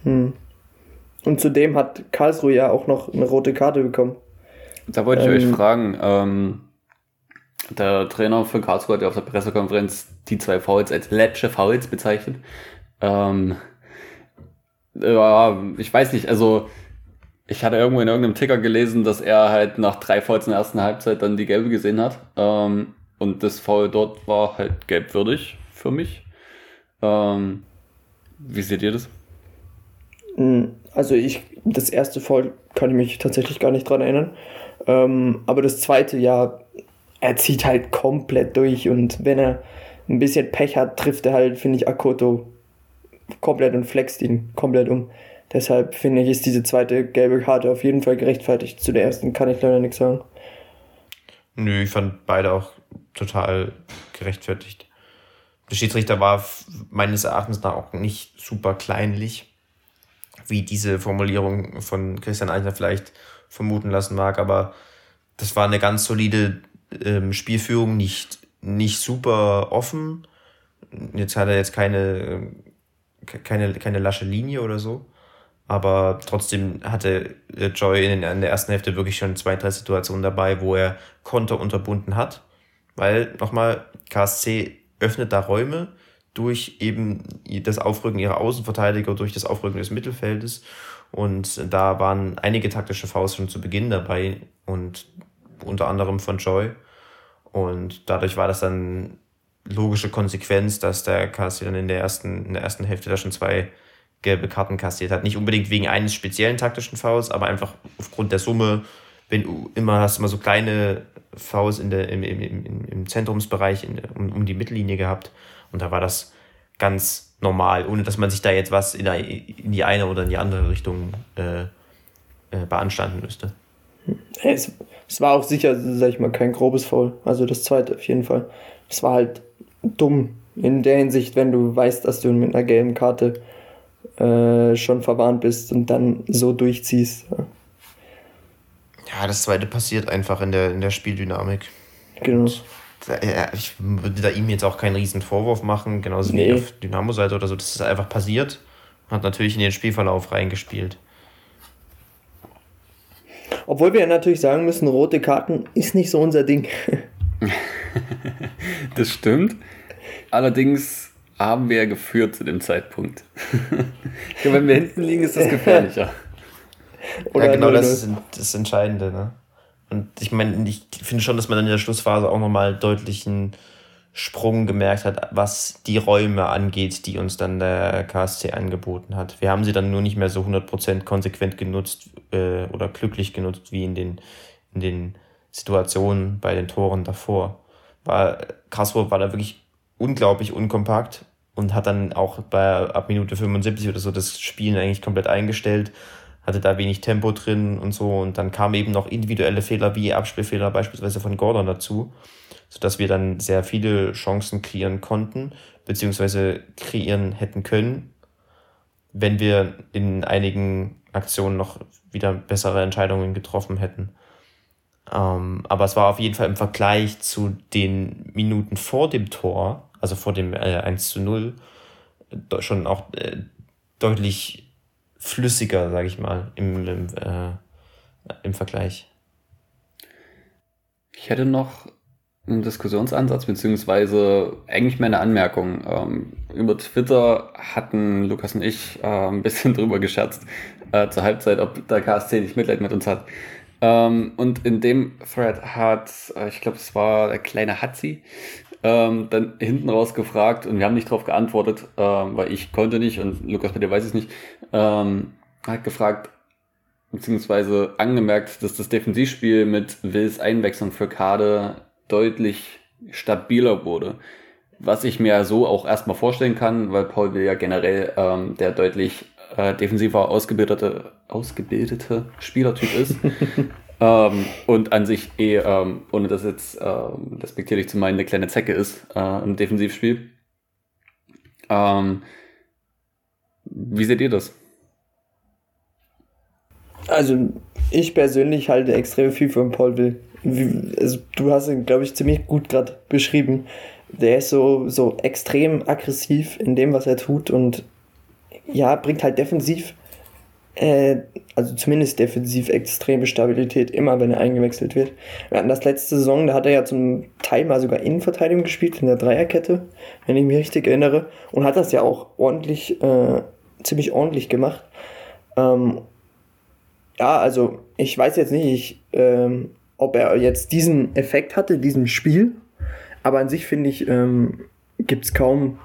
Hm. Und zudem hat Karlsruhe ja auch noch eine rote Karte bekommen.
Da wollte ich ähm, euch fragen, ähm, der Trainer von Karlsruhe hat ja auf der Pressekonferenz die zwei Fouls als Lepsche Fouls bezeichnet. Ähm, ja, ich weiß nicht, also ich hatte irgendwo in irgendeinem Ticker gelesen, dass er halt nach drei Fouls in der ersten Halbzeit dann die gelbe gesehen hat. Ähm, und das Foul dort war halt gelbwürdig für mich. Ähm, wie seht ihr das?
Hm, also ich, das erste Foul kann ich mich tatsächlich gar nicht dran erinnern. Ähm, aber das zweite, ja, er zieht halt komplett durch und wenn er ein bisschen Pech hat, trifft er halt, finde ich, Akoto komplett und flext ihn komplett um. Deshalb finde ich, ist diese zweite gelbe Karte auf jeden Fall gerechtfertigt. Zu der ersten kann ich leider nichts sagen.
Nö, ich fand beide auch total gerechtfertigt. Der Schiedsrichter war meines Erachtens nach auch nicht super kleinlich, wie diese Formulierung von Christian Eichner vielleicht vermuten lassen mag, aber das war eine ganz solide ähm, Spielführung, nicht, nicht super offen. Jetzt hat er jetzt keine, keine, keine lasche Linie oder so. Aber trotzdem hatte äh, Joy in, der ersten Hälfte wirklich schon zwei, drei Situationen dabei, wo er Konter unterbunden hat. Weil, nochmal, KSC öffnet da Räume durch eben das Aufrücken ihrer Außenverteidiger, durch das Aufrücken des Mittelfeldes. Und da waren einige taktische Faust schon zu Beginn dabei und unter anderem von Joy. Und dadurch war das dann logische Konsequenz, dass der KSC dann in der ersten, in der ersten Hälfte da schon zwei gelbe Karten kassiert hat. Nicht unbedingt wegen eines speziellen taktischen Fouls, aber einfach aufgrund der Summe. Wenn du immer hast immer so kleine Fouls in der, im, im, im, Zentrumsbereich in, um, um die Mittellinie gehabt. Und da war das ganz normal, ohne dass man sich da jetzt was in, der, in die eine oder in die andere Richtung äh, äh, beanstanden müsste.
Es, es war auch sicher, sag ich mal, kein grobes Foul. Also das zweite auf jeden Fall. Es war halt dumm in der Hinsicht, wenn du weißt, dass du mit einer gelben Karte äh, schon verwarnt bist und dann so durchziehst.
Ja, das zweite passiert einfach in der, in der Spieldynamik. Genau. Und, ich würde da ihm jetzt auch keinen riesen Vorwurf machen, genauso nee. wie auf Dynamo-Seite oder so. Das ist einfach passiert. Hat natürlich in den Spielverlauf reingespielt.
Obwohl wir ja natürlich sagen müssen, rote Karten ist nicht so unser Ding. [LAUGHS]
das stimmt. Allerdings haben wir geführt zu dem Zeitpunkt. [LAUGHS] ich glaube, wenn wir hinten liegen, ist das gefährlicher. [LAUGHS]
ja, genau, das ist das Entscheidende. Ne? Und ich meine, ich finde schon, dass man in der Schlussphase auch nochmal deutlich einen Sprung gemerkt hat, was die Räume angeht, die uns dann der KSC angeboten hat. Wir haben sie dann nur nicht mehr so 100% konsequent genutzt äh, oder glücklich genutzt wie in den, in den Situationen bei den Toren davor. War, Karlsruhe war da wirklich unglaublich unkompakt und hat dann auch bei ab Minute 75 oder so das Spielen eigentlich komplett eingestellt, hatte da wenig Tempo drin und so und dann kamen eben noch individuelle Fehler wie Abspielfehler beispielsweise von Gordon dazu, sodass wir dann sehr viele Chancen kreieren konnten, beziehungsweise kreieren hätten können, wenn wir in einigen Aktionen noch wieder bessere Entscheidungen getroffen hätten. Ähm, aber es war auf jeden Fall im Vergleich zu den Minuten vor dem Tor also vor dem äh, 1 zu 0, schon auch äh, deutlich flüssiger, sage ich mal, im, im, äh, im Vergleich.
Ich hätte noch einen Diskussionsansatz, beziehungsweise eigentlich meine Anmerkung. Ähm, über Twitter hatten Lukas und ich äh, ein bisschen [LAUGHS] drüber gescherzt äh, zur Halbzeit, ob der KSC nicht Mitleid mit uns hat. Ähm, und in dem Thread hat, äh, ich glaube, es war der kleine Hatzi, ähm, dann hinten raus gefragt und wir haben nicht darauf geantwortet, ähm, weil ich konnte nicht und Lukas bei dir weiß es nicht, ähm, hat gefragt, beziehungsweise angemerkt, dass das Defensivspiel mit Wills Einwechslung für Kade deutlich stabiler wurde. Was ich mir so auch erstmal vorstellen kann, weil Paul Will ja generell ähm, der deutlich äh, defensiver ausgebildete, ausgebildete Spielertyp ist. [LAUGHS] Ähm, und an sich eh, ähm, ohne dass jetzt ähm, respektierlich zu meinen, eine kleine Zecke ist äh, im Defensivspiel. Ähm, wie seht ihr das?
Also, ich persönlich halte extrem viel von Paul Will. Also, du hast ihn, glaube ich, ziemlich gut gerade beschrieben. Der ist so, so extrem aggressiv in dem, was er tut und ja, bringt halt defensiv äh, also zumindest defensiv extreme Stabilität, immer wenn er eingewechselt wird. Wir hatten das letzte Saison, da hat er ja zum Teil mal sogar Innenverteidigung gespielt, in der Dreierkette, wenn ich mich richtig erinnere, und hat das ja auch ordentlich, äh, ziemlich ordentlich gemacht. Ähm, ja, also ich weiß jetzt nicht, ich, ähm, ob er jetzt diesen Effekt hatte, diesem Spiel, aber an sich finde ich, ähm, gibt es kaum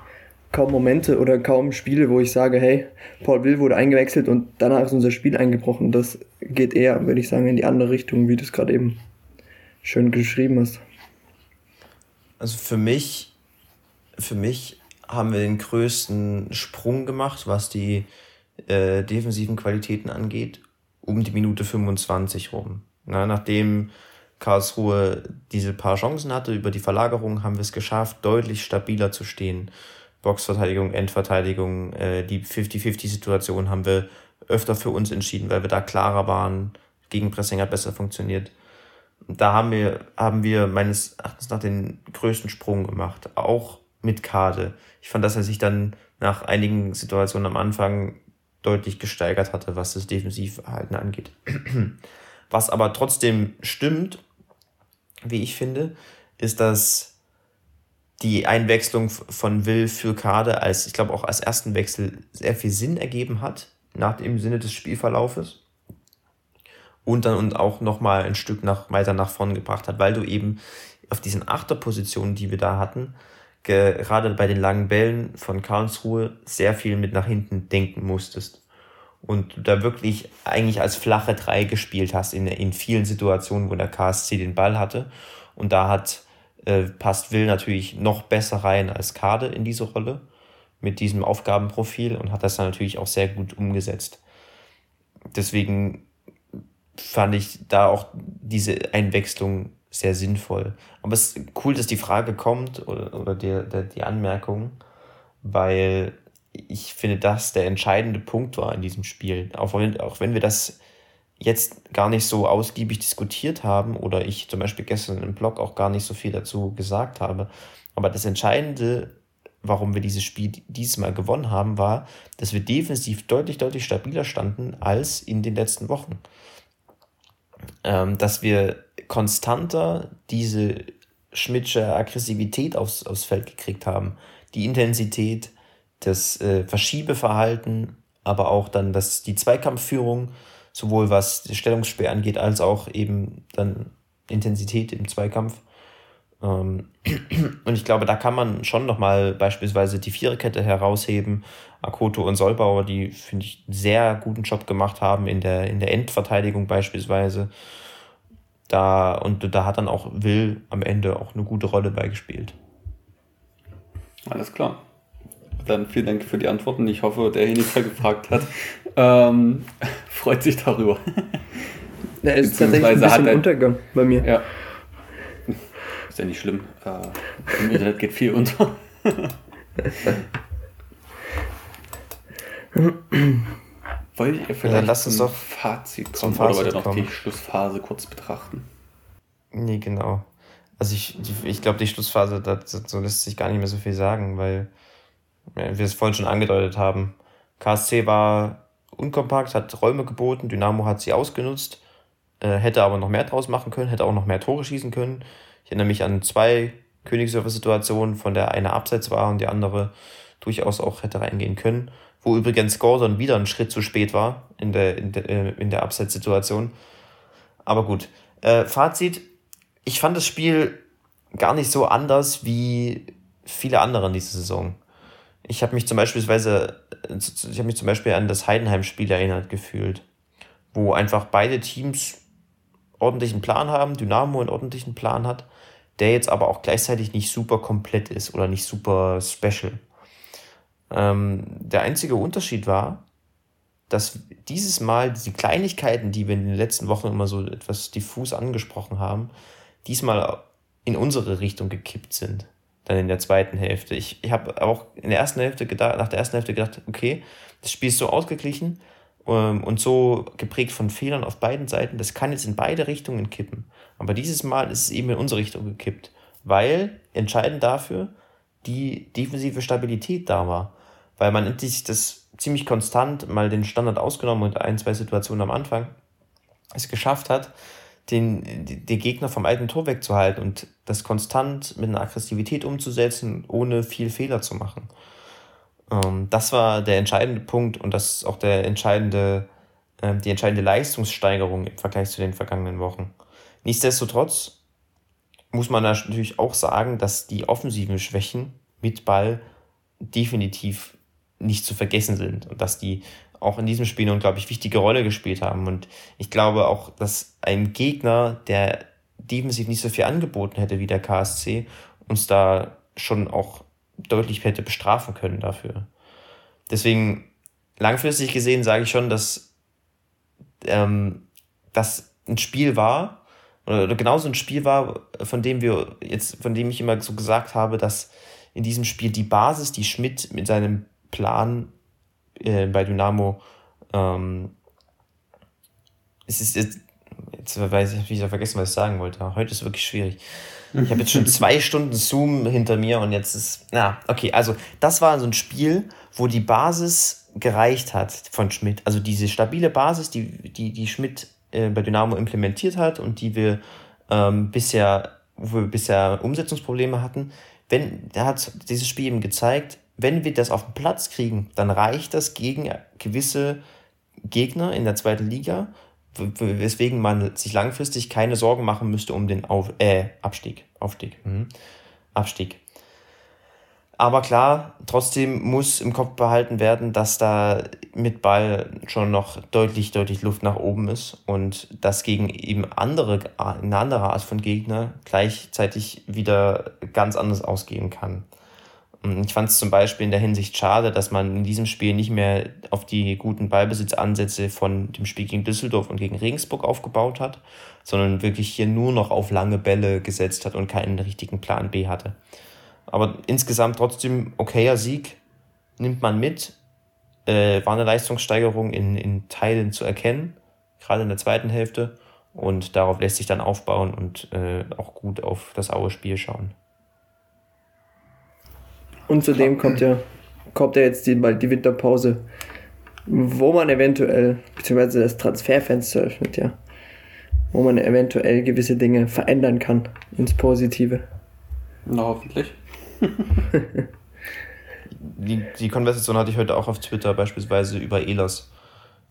kaum Momente oder kaum Spiele, wo ich sage, hey, Paul Will wurde eingewechselt und danach ist unser Spiel eingebrochen. Das geht eher, würde ich sagen, in die andere Richtung, wie du es gerade eben schön geschrieben hast.
Also für mich, für mich haben wir den größten Sprung gemacht, was die äh, defensiven Qualitäten angeht, um die Minute 25 rum. Na, nachdem Karlsruhe diese paar Chancen hatte über die Verlagerung, haben wir es geschafft, deutlich stabiler zu stehen. Boxverteidigung, Endverteidigung, äh, die 50-50-Situation haben wir öfter für uns entschieden, weil wir da klarer waren. Gegenpressing hat besser funktioniert. Da haben wir, haben wir meines Erachtens nach den größten Sprung gemacht. Auch mit Kade. Ich fand, dass er sich dann nach einigen Situationen am Anfang deutlich gesteigert hatte, was das Defensivverhalten angeht. Was aber trotzdem stimmt, wie ich finde, ist, dass die Einwechslung von Will für Kade als, ich glaube auch als ersten Wechsel sehr viel Sinn ergeben hat, nach dem Sinne des Spielverlaufes. Und dann und auch nochmal ein Stück nach, weiter nach vorn gebracht hat, weil du eben auf diesen Achterpositionen, die wir da hatten, gerade bei den langen Bällen von Karlsruhe sehr viel mit nach hinten denken musstest. Und du da wirklich eigentlich als flache Drei gespielt hast in, in vielen Situationen, wo der KSC den Ball hatte. Und da hat äh, passt Will natürlich noch besser rein als Kade in diese Rolle mit diesem Aufgabenprofil und hat das dann natürlich auch sehr gut umgesetzt. Deswegen fand ich da auch diese Einwechslung sehr sinnvoll. Aber es ist cool, dass die Frage kommt oder, oder die, die Anmerkung, weil ich finde, dass der entscheidende Punkt war in diesem Spiel. Auch wenn, auch wenn wir das jetzt gar nicht so ausgiebig diskutiert haben oder ich zum Beispiel gestern im Blog auch gar nicht so viel dazu gesagt habe. Aber das Entscheidende, warum wir dieses Spiel diesmal gewonnen haben, war, dass wir defensiv deutlich, deutlich stabiler standen als in den letzten Wochen. Ähm, dass wir konstanter diese Schmidtsche Aggressivität aufs, aufs Feld gekriegt haben, die Intensität, das äh, Verschiebeverhalten, aber auch dann das, die Zweikampfführung, sowohl was das Stellungsspiel angeht, als auch eben dann Intensität im Zweikampf. Ähm, [CLEARS THROAT] und ich glaube, da kann man schon nochmal beispielsweise die Viererkette herausheben. Akoto und Solbauer, die, finde ich, einen sehr guten Job gemacht haben in der, in der Endverteidigung beispielsweise. Da, und da hat dann auch Will am Ende auch eine gute Rolle beigespielt.
Alles klar. Dann vielen Dank für die Antworten. Ich hoffe, derjenige, der gefragt hat, [LAUGHS] ähm, [LAUGHS] freut sich darüber.
Er ist tatsächlich ein bisschen ein Untergang bei mir.
Ja. Ist ja nicht schlimm. Äh, Im Internet geht viel unter. [LAUGHS] Wollt ihr vielleicht
ja, lass uns doch
Fazit kommen Fazit oder wollt ihr noch kommen. die Schlussphase kurz betrachten?
Nee, genau. Also ich, ich glaube, die Schlussphase, dazu lässt sich gar nicht mehr so viel sagen, weil ja, wir es vorhin schon angedeutet haben. KSC war unkompakt, hat Räume geboten, Dynamo hat sie ausgenutzt, äh, hätte aber noch mehr draus machen können, hätte auch noch mehr Tore schießen können. Ich erinnere mich an zwei Königsdörfer-Situationen, von der eine abseits war und die andere durchaus auch hätte reingehen können. Wo übrigens Gordon wieder einen Schritt zu spät war in der, in der, äh, in der Abseitssituation. Aber gut. Äh, Fazit, ich fand das Spiel gar nicht so anders wie viele andere in dieser Saison. Ich habe mich zum Beispiel, ich habe mich zum Beispiel an das Heidenheim-Spiel erinnert gefühlt, wo einfach beide Teams ordentlichen Plan haben, Dynamo einen ordentlichen Plan hat, der jetzt aber auch gleichzeitig nicht super komplett ist oder nicht super special. Ähm, der einzige Unterschied war, dass dieses Mal die Kleinigkeiten, die wir in den letzten Wochen immer so etwas diffus angesprochen haben, diesmal in unsere Richtung gekippt sind. Dann in der zweiten Hälfte. Ich, ich habe auch in der ersten Hälfte gedacht, nach der ersten Hälfte gedacht, okay, das Spiel ist so ausgeglichen ähm, und so geprägt von Fehlern auf beiden Seiten, das kann jetzt in beide Richtungen kippen. Aber dieses Mal ist es eben in unsere Richtung gekippt, weil entscheidend dafür die defensive Stabilität da war. Weil man endlich das ziemlich konstant mal den Standard ausgenommen und ein, zwei Situationen am Anfang es geschafft hat, den, den Gegner vom alten Tor wegzuhalten und das konstant mit einer Aggressivität umzusetzen, ohne viel Fehler zu machen. Ähm, das war der entscheidende Punkt und das ist auch der entscheidende, äh, die entscheidende Leistungssteigerung im Vergleich zu den vergangenen Wochen. Nichtsdestotrotz muss man natürlich auch sagen, dass die offensiven Schwächen mit Ball definitiv nicht zu vergessen sind und dass die auch in diesem Spiel eine unglaublich wichtige Rolle gespielt haben. Und ich glaube auch, dass ein Gegner, der defensiv nicht so viel angeboten hätte wie der KSC, uns da schon auch deutlich hätte bestrafen können dafür. Deswegen, langfristig gesehen, sage ich schon, dass ähm, das ein Spiel war, oder genauso ein Spiel war, von dem wir jetzt, von dem ich immer so gesagt habe, dass in diesem Spiel die Basis, die Schmidt mit seinem Plan äh, bei Dynamo. Ähm, es ist jetzt, jetzt weiß ich, ich vergessen, was ich sagen wollte. Heute ist wirklich schwierig. Ich habe jetzt schon [LAUGHS] zwei Stunden Zoom hinter mir und jetzt ist, na, okay, also das war so ein Spiel, wo die Basis gereicht hat von Schmidt. Also diese stabile Basis, die, die, die Schmidt äh, bei Dynamo implementiert hat und die wir ähm, bisher, wo wir bisher Umsetzungsprobleme hatten, wenn, er hat dieses Spiel eben gezeigt, wenn wir das auf den Platz kriegen, dann reicht das gegen gewisse Gegner in der zweiten Liga, weswegen man sich langfristig keine Sorgen machen müsste um den Auf äh, Abstieg. Aufstieg. Mhm. Abstieg. Aber klar, trotzdem muss im Kopf behalten werden, dass da mit Ball schon noch deutlich, deutlich Luft nach oben ist und dass gegen eben andere, eine andere Art von Gegner gleichzeitig wieder ganz anders ausgehen kann. Ich fand es zum Beispiel in der Hinsicht schade, dass man in diesem Spiel nicht mehr auf die guten Ballbesitzansätze von dem Spiel gegen Düsseldorf und gegen Regensburg aufgebaut hat, sondern wirklich hier nur noch auf lange Bälle gesetzt hat und keinen richtigen Plan B hatte. Aber insgesamt trotzdem okayer Sieg, nimmt man mit. Äh, war eine Leistungssteigerung in, in Teilen zu erkennen, gerade in der zweiten Hälfte. Und darauf lässt sich dann aufbauen und äh, auch gut auf das Aue-Spiel schauen.
Und zudem kommt ja, kommt ja jetzt die, bald die Winterpause, wo man eventuell, beziehungsweise das Transferfenster öffnet, ja, wo man eventuell gewisse Dinge verändern kann ins Positive.
Na, hoffentlich. [LAUGHS]
Die, die Konversation hatte ich heute auch auf Twitter, beispielsweise über Elas,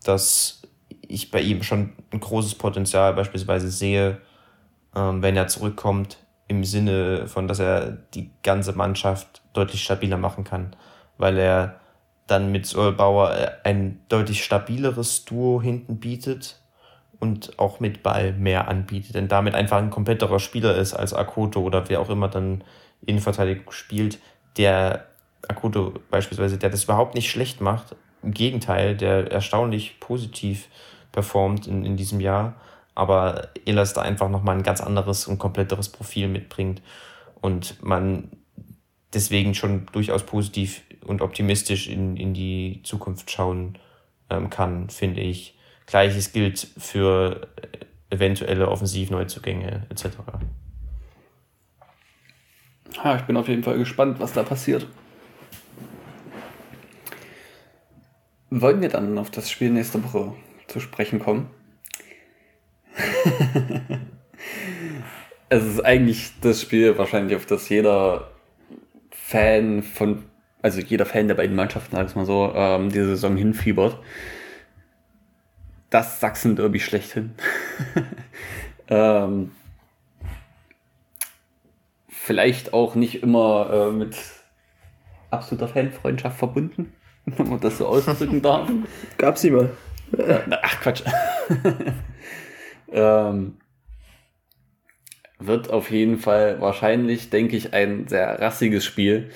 dass ich bei ihm schon ein großes Potenzial beispielsweise sehe, ähm, wenn er zurückkommt, im Sinne von, dass er die ganze Mannschaft deutlich stabiler machen kann, weil er dann mit Solbauer äh, ein deutlich stabileres Duo hinten bietet und auch mit Ball mehr anbietet, denn damit einfach ein kompletterer Spieler ist als Akoto oder wer auch immer dann Innenverteidigung spielt, der Akoto beispielsweise, der das überhaupt nicht schlecht macht, im Gegenteil, der erstaunlich positiv performt in, in diesem Jahr, aber Elas da einfach nochmal ein ganz anderes und kompletteres Profil mitbringt. Und man deswegen schon durchaus positiv und optimistisch in, in die Zukunft schauen ähm, kann, finde ich. Gleiches gilt für eventuelle Offensivneuzugänge etc.
Ja, ich bin auf jeden Fall gespannt, was da passiert. Wollen wir dann auf das Spiel nächste Woche zu sprechen kommen? [LAUGHS] es ist eigentlich das Spiel wahrscheinlich, auf das jeder Fan von, also jeder Fan der beiden Mannschaften, sag ich mal so, ähm, die Saison hinfiebert. Das Sachsen-Derby schlechthin. [LAUGHS] ähm, vielleicht auch nicht immer äh, mit absoluter Fanfreundschaft verbunden, [LAUGHS] wenn man das so ausdrücken darf.
Gab's sie mal.
Ach Quatsch. [LAUGHS] ähm, wird auf jeden Fall wahrscheinlich, denke ich, ein sehr rassiges Spiel.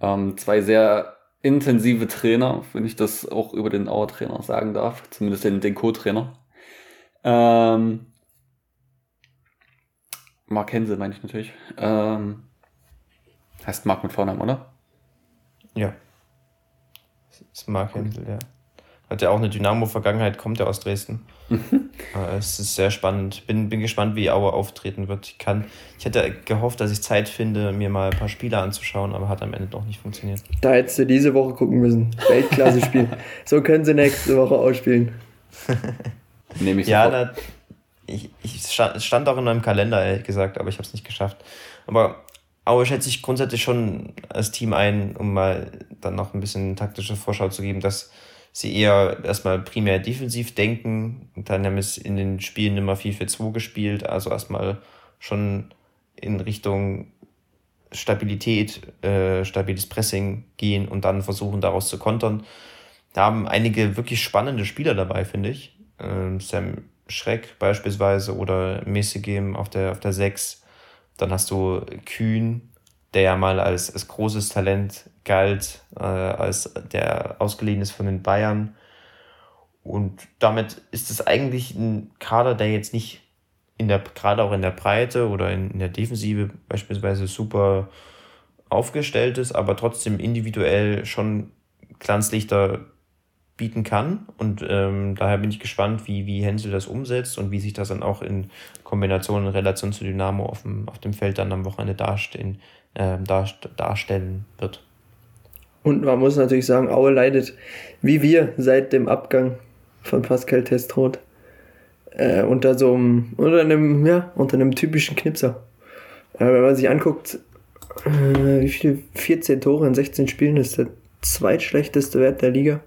Ähm, zwei sehr intensive Trainer, wenn ich das auch über den Auer-Trainer sagen darf, zumindest den, den Co-Trainer. Ähm, Mark Hensel meine ich natürlich. Ähm, heißt Mark mit Vornamen, oder?
Ja. Das ist Mark Hensel, ja. Hat ja auch eine Dynamo-Vergangenheit, kommt ja aus Dresden. Mhm. es ist sehr spannend. Bin, bin gespannt, wie Aue auftreten wird. Ich, kann, ich hätte gehofft, dass ich Zeit finde, mir mal ein paar Spiele anzuschauen, aber hat am Ende doch nicht funktioniert.
Da hättest du diese Woche gucken müssen. Weltklasse-Spiel. [LAUGHS] so können sie nächste Woche ausspielen. [LAUGHS]
Nehme ich Ja, da, ich, ich stand auch in meinem Kalender, ehrlich gesagt, aber ich habe es nicht geschafft. Aber Aue schätze ich grundsätzlich schon als Team ein, um mal dann noch ein bisschen taktische Vorschau zu geben, dass sie eher erstmal primär defensiv denken. Und dann haben es in den Spielen immer 4-4-2 gespielt, also erstmal schon in Richtung Stabilität, äh, stabiles Pressing gehen und dann versuchen daraus zu kontern. Da haben einige wirklich spannende Spieler dabei, finde ich. Ähm, Sam Schreck beispielsweise oder Messegem auf der, auf der 6. Dann hast du Kühn, der ja mal als, als großes Talent galt, äh, als der ausgeliehen ist von den Bayern. Und damit ist es eigentlich ein Kader, der jetzt nicht in der, gerade auch in der Breite oder in, in der Defensive beispielsweise super aufgestellt ist, aber trotzdem individuell schon Glanzlichter bieten kann. Und ähm, daher bin ich gespannt, wie, wie Hensel das umsetzt und wie sich das dann auch in Kombination in Relation zu Dynamo auf dem, auf dem Feld dann am Wochenende dastehen, äh, darstellen wird.
Und man muss natürlich sagen, Aue leidet wie wir seit dem Abgang von Pascal Testroth äh, unter so einem, unter einem, ja, unter einem typischen Knipser. Äh, wenn man sich anguckt, äh, wie viele 14 Tore in 16 Spielen ist der zweitschlechteste Wert der Liga.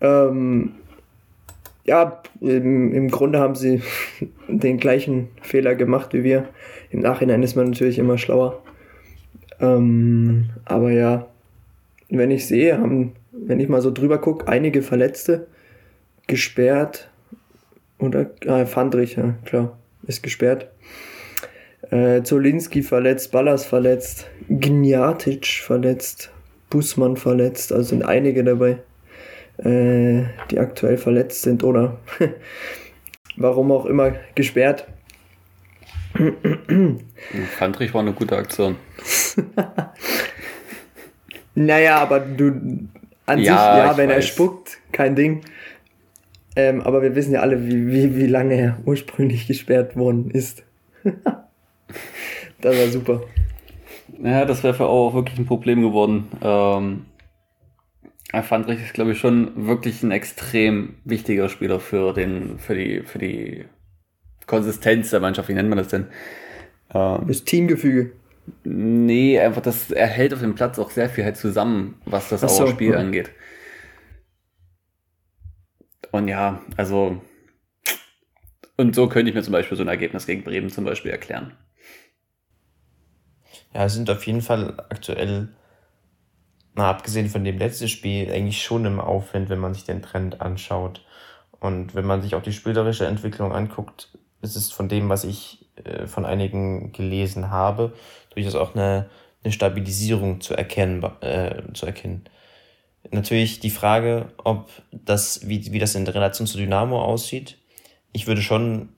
Ähm, ja, im, im Grunde haben sie [LAUGHS] den gleichen Fehler gemacht wie wir. Im Nachhinein ist man natürlich immer schlauer. Ähm, aber ja, wenn ich sehe, haben, wenn ich mal so drüber gucke, einige Verletzte gesperrt. Oder äh, Fandrich, ja, klar, ist gesperrt. Äh, Zolinski verletzt, Ballas verletzt, Gnjatic verletzt, Bussmann verletzt, also sind einige dabei, äh, die aktuell verletzt sind oder [LAUGHS] warum auch immer gesperrt.
Fandrich war eine gute Aktion. [LAUGHS]
naja, aber du an ja, sich, ja, wenn weiß. er spuckt, kein Ding. Ähm, aber wir wissen ja alle, wie, wie, wie lange er ursprünglich gesperrt worden ist. [LAUGHS] das war super.
Ja, das wäre für auch wirklich ein Problem geworden. Ähm, Fandrich ist, glaube ich, schon wirklich ein extrem wichtiger Spieler für, den, für, die, für die Konsistenz der Mannschaft. Wie nennt man das denn?
Ähm, das Teamgefüge.
Nee, einfach das, er hält auf dem Platz auch sehr viel halt zusammen, was das
so,
Spiel
ja.
angeht. Und ja, also. Und so könnte ich mir zum Beispiel so ein Ergebnis gegen Bremen zum Beispiel erklären.
Ja, es sind auf jeden Fall aktuell, mal abgesehen von dem letzten Spiel, eigentlich schon im Aufwind, wenn man sich den Trend anschaut. Und wenn man sich auch die spielerische Entwicklung anguckt, ist es von dem, was ich äh, von einigen gelesen habe, durchaus auch eine, eine Stabilisierung zu erkennen, äh, zu erkennen. Natürlich die Frage, ob das, wie, wie das in Relation zu Dynamo aussieht. Ich würde schon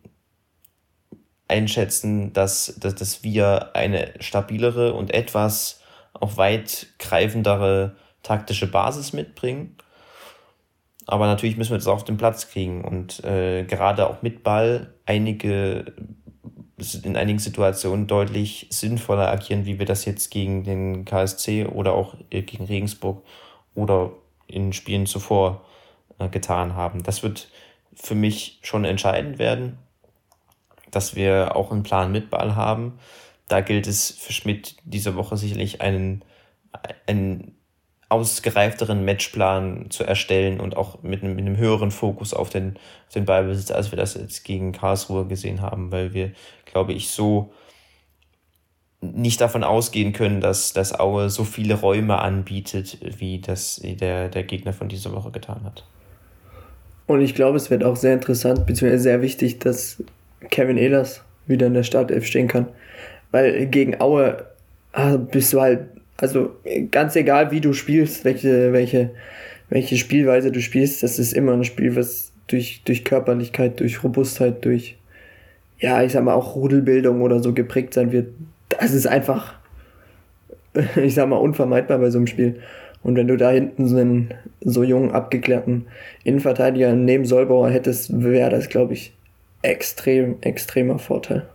einschätzen, dass, dass, dass wir eine stabilere und etwas auch weitgreifendere taktische Basis mitbringen. Aber natürlich müssen wir das auf den Platz kriegen und äh, gerade auch mit Ball einige in einigen Situationen deutlich sinnvoller agieren, wie wir das jetzt gegen den KSC oder auch äh, gegen Regensburg oder in Spielen zuvor äh, getan haben. Das wird für mich schon entscheidend werden, dass wir auch einen Plan mit Ball haben. Da gilt es für Schmidt diese Woche sicherlich einen, einen ausgereifteren Matchplan zu erstellen und auch mit einem, mit einem höheren Fokus auf den, auf den Ballbesitz, als wir das jetzt gegen Karlsruhe gesehen haben, weil wir, glaube ich, so nicht davon ausgehen können, dass, dass Aue so viele Räume anbietet, wie das der, der Gegner von dieser Woche getan hat.
Und ich glaube, es wird auch sehr interessant, beziehungsweise sehr wichtig, dass Kevin Ehlers wieder in der Startelf stehen kann. Weil gegen Aue ah, bist du halt, also ganz egal wie du spielst, welche, welche, welche Spielweise du spielst, das ist immer ein Spiel, was durch, durch Körperlichkeit, durch Robustheit, durch, ja, ich sag mal, auch Rudelbildung oder so geprägt sein wird. Das ist einfach, [LAUGHS] ich sag mal, unvermeidbar bei so einem Spiel. Und wenn du da hinten so einen so jungen, abgeklärten Innenverteidiger neben Solbauer hättest, wäre das, glaube ich, extrem, extremer Vorteil.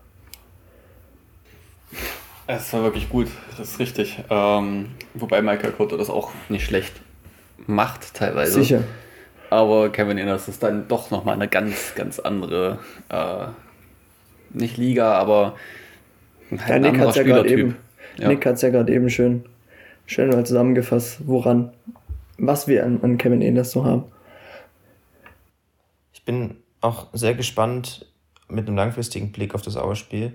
Es war wirklich gut, das ist richtig. Ähm, wobei Michael Cotto das auch nicht schlecht macht, teilweise.
Sicher.
Aber Kevin Inners ist dann doch nochmal eine ganz, ganz andere, äh, nicht Liga, aber halt
Ja,
ein
Nick
anderer
hat es ja gerade
Spielertyp.
eben,
Ja.
Nick hat's ja gerade eben schön, schön mal zusammengefasst, woran, was wir an, an Kevin Ehlers so haben.
Ich bin auch sehr gespannt mit einem langfristigen Blick auf das Auerspiel,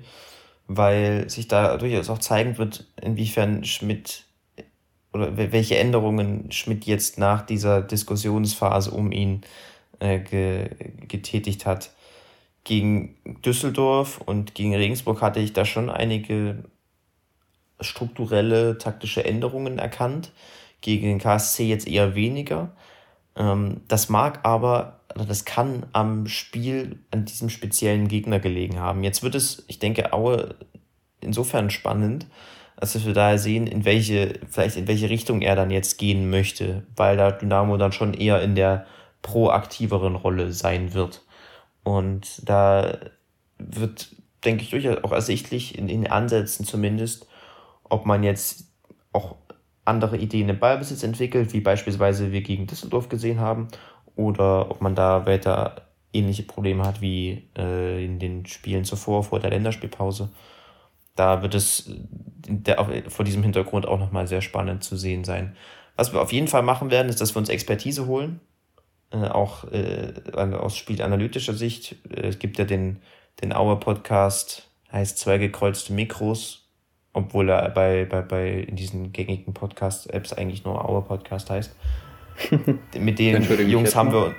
weil sich da durchaus auch zeigen wird, inwiefern Schmidt oder wel- welche Änderungen Schmidt jetzt nach dieser Diskussionsphase um ihn äh, ge getätigt hat. Gegen Düsseldorf und gegen Regensburg hatte ich da schon einige strukturelle taktische Änderungen erkannt. Gegen den KSC jetzt eher weniger. Ähm, das mag aber, das kann am Spiel, an diesem speziellen Gegner gelegen haben. Jetzt wird es, ich denke, Aue insofern spannend, als wir da sehen, in welche, vielleicht in welche Richtung er dann jetzt gehen möchte, weil da Dynamo dann schon eher in der proaktiveren Rolle sein wird. Und da wird, denke ich, durchaus auch ersichtlich, in den Ansätzen zumindest, ob man jetzt auch andere Ideen im Ballbesitz entwickelt, wie beispielsweise wir gegen Düsseldorf gesehen haben, oder ob man da weiter ähnliche Probleme hat wie äh, in den Spielen zuvor, vor der Länderspielpause. Da wird es der, auf- vor diesem Hintergrund auch nochmal sehr spannend zu sehen sein. Was wir auf jeden Fall machen werden, ist, dass wir uns Expertise holen, äh, auch äh, aus spielanalytischer Sicht. Äh, Es gibt ja den, den Auer-Podcast, heißt zwei gekreuzte Mikros, obwohl er bei, bei, bei in diesen gängigen Podcast-Apps eigentlich nur Auer-Podcast heißt. [LAUGHS] Mit den Jungs haben wir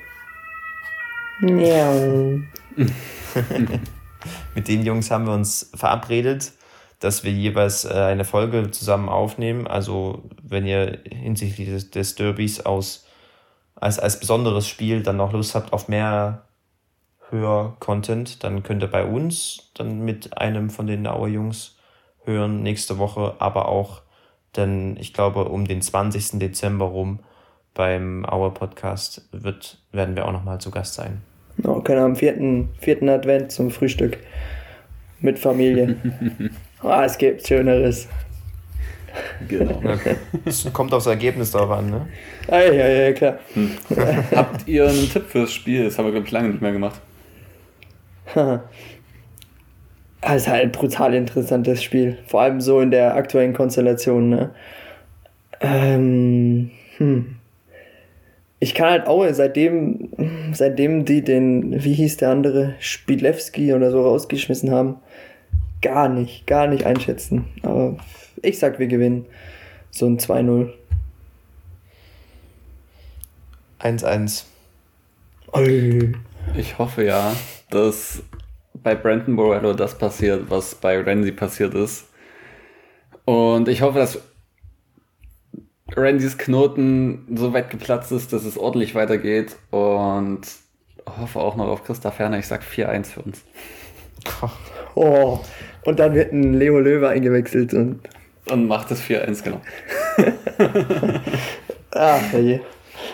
[LAUGHS] mit den Jungs haben wir uns verabredet, dass wir jeweils äh, eine Folge zusammen aufnehmen. Also wenn ihr hinsichtlich des, des Derbys aus, als, als besonderes Spiel dann noch Lust habt auf mehr Hör-Content, dann könnt ihr bei uns dann mit einem von den Auer Jungs hören nächste Woche, aber auch dann, ich glaube, um den 20. Dezember rum beim Auer Podcast wird, werden wir auch nochmal zu Gast sein.
Oh, können am vierten, vierten Advent zum Frühstück mit Familie. [LAUGHS] Ah, es gibt Schöneres.
Genau. [LAUGHS]
Es kommt aufs Ergebnis drauf an, ne?
Ah, ja, ja, klar. [LAUGHS]
Habt ihr einen Tipp fürs Spiel? Das haben wir, glaube ich, lange nicht mehr gemacht.
Das ist halt ein brutal interessantes Spiel. Vor allem so in der aktuellen Konstellation. Ne? Ähm, hm. Ich kann halt auch, seitdem, seitdem die den, wie hieß der andere, Spilewski oder so rausgeschmissen haben, gar nicht, gar nicht einschätzen. Aber ich sag, wir gewinnen so ein 2-0.
1-1.
Ich hoffe ja, dass bei Brandon Borello das passiert, was bei Randy passiert ist. Und ich hoffe, dass Randys Knoten so weit geplatzt ist, dass es ordentlich weitergeht. Und hoffe auch noch auf Christa Ferner. Ich sag 4-1 für uns. [LAUGHS]
Oh, und dann wird ein Leo Löwe eingewechselt und.
Und macht es 4-1, genau. [LAUGHS]
Ach, je.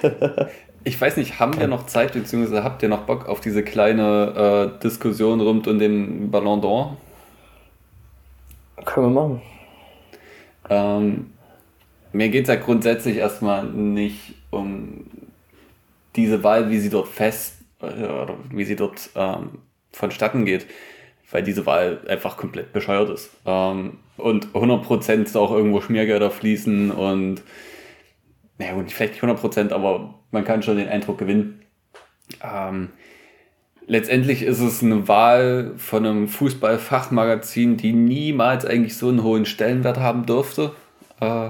[LAUGHS]
Ich weiß nicht, haben wir noch Zeit, beziehungsweise habt ihr noch Bock auf diese kleine äh, Diskussion rund um den Ballon d'Or?
Können wir machen.
Ähm, mir geht es ja grundsätzlich erstmal nicht um diese Wahl, wie sie dort fest, äh, oder wie sie dort ähm, vonstatten geht, weil diese Wahl einfach komplett bescheuert ist. Ähm, und 100% auch irgendwo Schmiergelder fließen und naja gut, vielleicht nicht 100%, aber man kann schon den Eindruck gewinnen. Ähm, letztendlich ist es eine Wahl von einem Fußballfachmagazin, die niemals eigentlich so einen hohen Stellenwert haben dürfte, äh,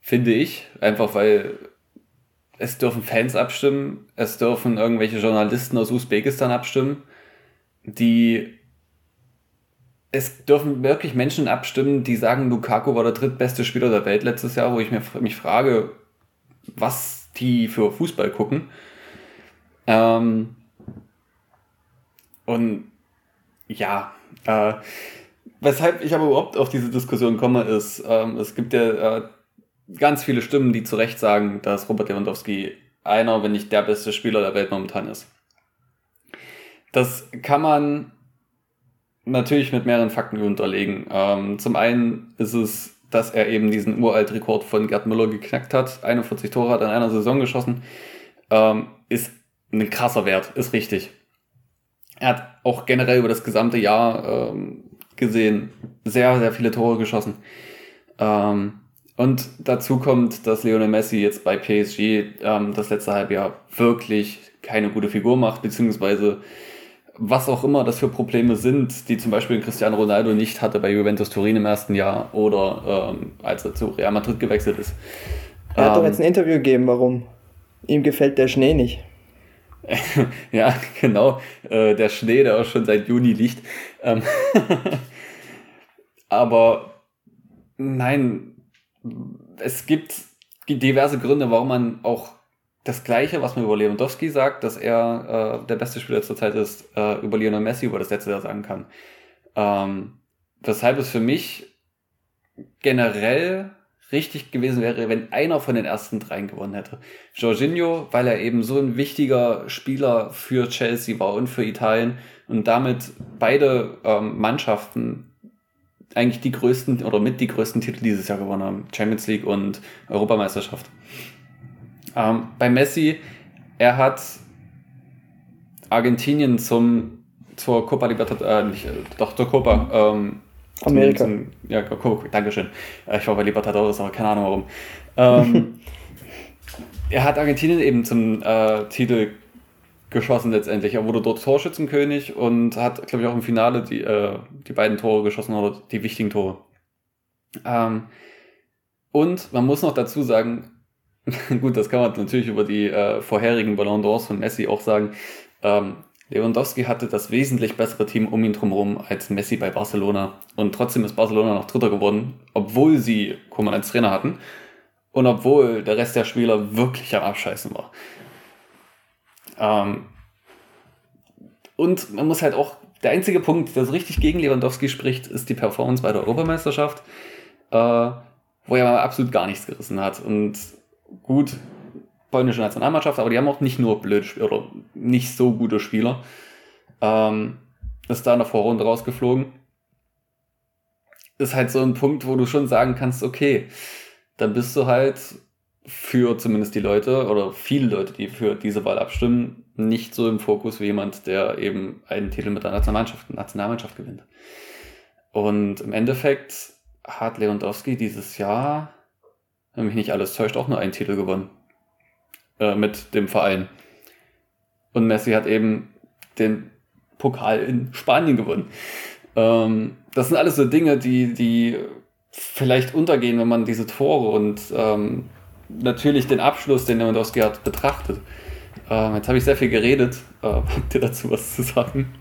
finde ich. Einfach weil es dürfen Fans abstimmen, es dürfen irgendwelche Journalisten aus Usbekistan abstimmen, die es dürfen wirklich Menschen abstimmen, die sagen, Lukaku war der drittbeste Spieler der Welt letztes Jahr, wo ich mir, mich frage, was die für Fußball gucken. Ähm, und ja, äh, weshalb ich aber überhaupt auf diese Diskussion komme, ist, ähm, es gibt ja äh, ganz viele Stimmen, die zu Recht sagen, dass Robert Lewandowski einer, wenn nicht der beste Spieler der Welt momentan ist. Das kann man natürlich mit mehreren Fakten unterlegen. Ähm, zum einen ist es, dass er eben diesen uralt Rekord von Gerd Müller geknackt hat. 41 Tore hat er in einer Saison geschossen. Ähm, ist ein krasser Wert, ist richtig. Er hat auch generell über das gesamte Jahr ähm, gesehen sehr, sehr viele Tore geschossen. Ähm, und dazu kommt, dass Lionel Messi jetzt bei PSG ähm, das letzte Halbjahr wirklich keine gute Figur macht, beziehungsweise was auch immer das für Probleme sind, die zum Beispiel Cristiano Ronaldo nicht hatte bei Juventus Turin im ersten Jahr oder ähm, als er zu Real Madrid gewechselt ist.
Er hat ähm, doch jetzt ein Interview gegeben, warum ihm gefällt der Schnee nicht. [LAUGHS]
ja, genau. Äh, der Schnee, der auch schon seit Juni liegt. Ähm [LAUGHS] Aber nein, es gibt diverse Gründe, warum man auch das Gleiche, was man über Lewandowski sagt, dass er äh, der beste Spieler zurzeit ist, äh, über Lionel Messi über das letzte Jahr sagen kann. Ähm, weshalb es für mich generell richtig gewesen wäre, wenn einer von den ersten dreien gewonnen hätte. Jorginho, weil er eben so ein wichtiger Spieler für Chelsea war und für Italien und damit beide ähm, Mannschaften eigentlich die größten oder mit die größten Titel dieses Jahr gewonnen haben. Champions League und Europameisterschaft. Ähm, bei Messi, er hat Argentinien zum, zur Copa Libertadores, äh, nicht, äh, doch zur Copa, ähm,
Amerika.
Zum, ja, Copa, Dankeschön. Äh, ich war bei Libertadores, aber keine Ahnung warum. Ähm, [LAUGHS] er hat Argentinien eben zum äh, Titel geschossen letztendlich. Er wurde dort Torschützenkönig und hat, glaube ich, auch im Finale die, äh, die beiden Tore geschossen oder die wichtigen Tore. Ähm, und man muss noch dazu sagen, [LAUGHS] Gut, das kann man natürlich über die äh, vorherigen Ballon d'Ors von Messi auch sagen. Ähm, Lewandowski hatte das wesentlich bessere Team um ihn drumherum als Messi bei Barcelona. Und trotzdem ist Barcelona noch Dritter geworden, obwohl sie Koman als Trainer hatten und obwohl der Rest der Spieler wirklich am Abscheißen war. Ähm, und man muss halt auch, der einzige Punkt, der so richtig gegen Lewandowski spricht, ist die Performance bei der Europameisterschaft, äh, wo er mal absolut gar nichts gerissen hat. Und gut, polnische Nationalmannschaft, aber die haben auch nicht nur blöd oder nicht so gute Spieler. Ähm, ist da in der Vorrunde rausgeflogen. Ist halt so ein Punkt, wo du schon sagen kannst, okay, dann bist du halt für zumindest die Leute oder viele Leute, die für diese Wahl abstimmen, nicht so im Fokus wie jemand, der eben einen Titel mit der Nationalmannschaft, Nationalmannschaft gewinnt. Und im Endeffekt hat Lewandowski dieses Jahr, wenn mich nicht alles täuscht, auch nur einen Titel gewonnen. Äh, mit dem Verein. Und Messi hat eben den Pokal in Spanien gewonnen. Ähm, das sind alles so Dinge, die, die vielleicht untergehen, wenn man diese Tore und ähm, natürlich den Abschluss, den Lewandowski hat, betrachtet. Ähm, jetzt habe ich sehr viel geredet. Äh, habt ihr dazu was zu sagen?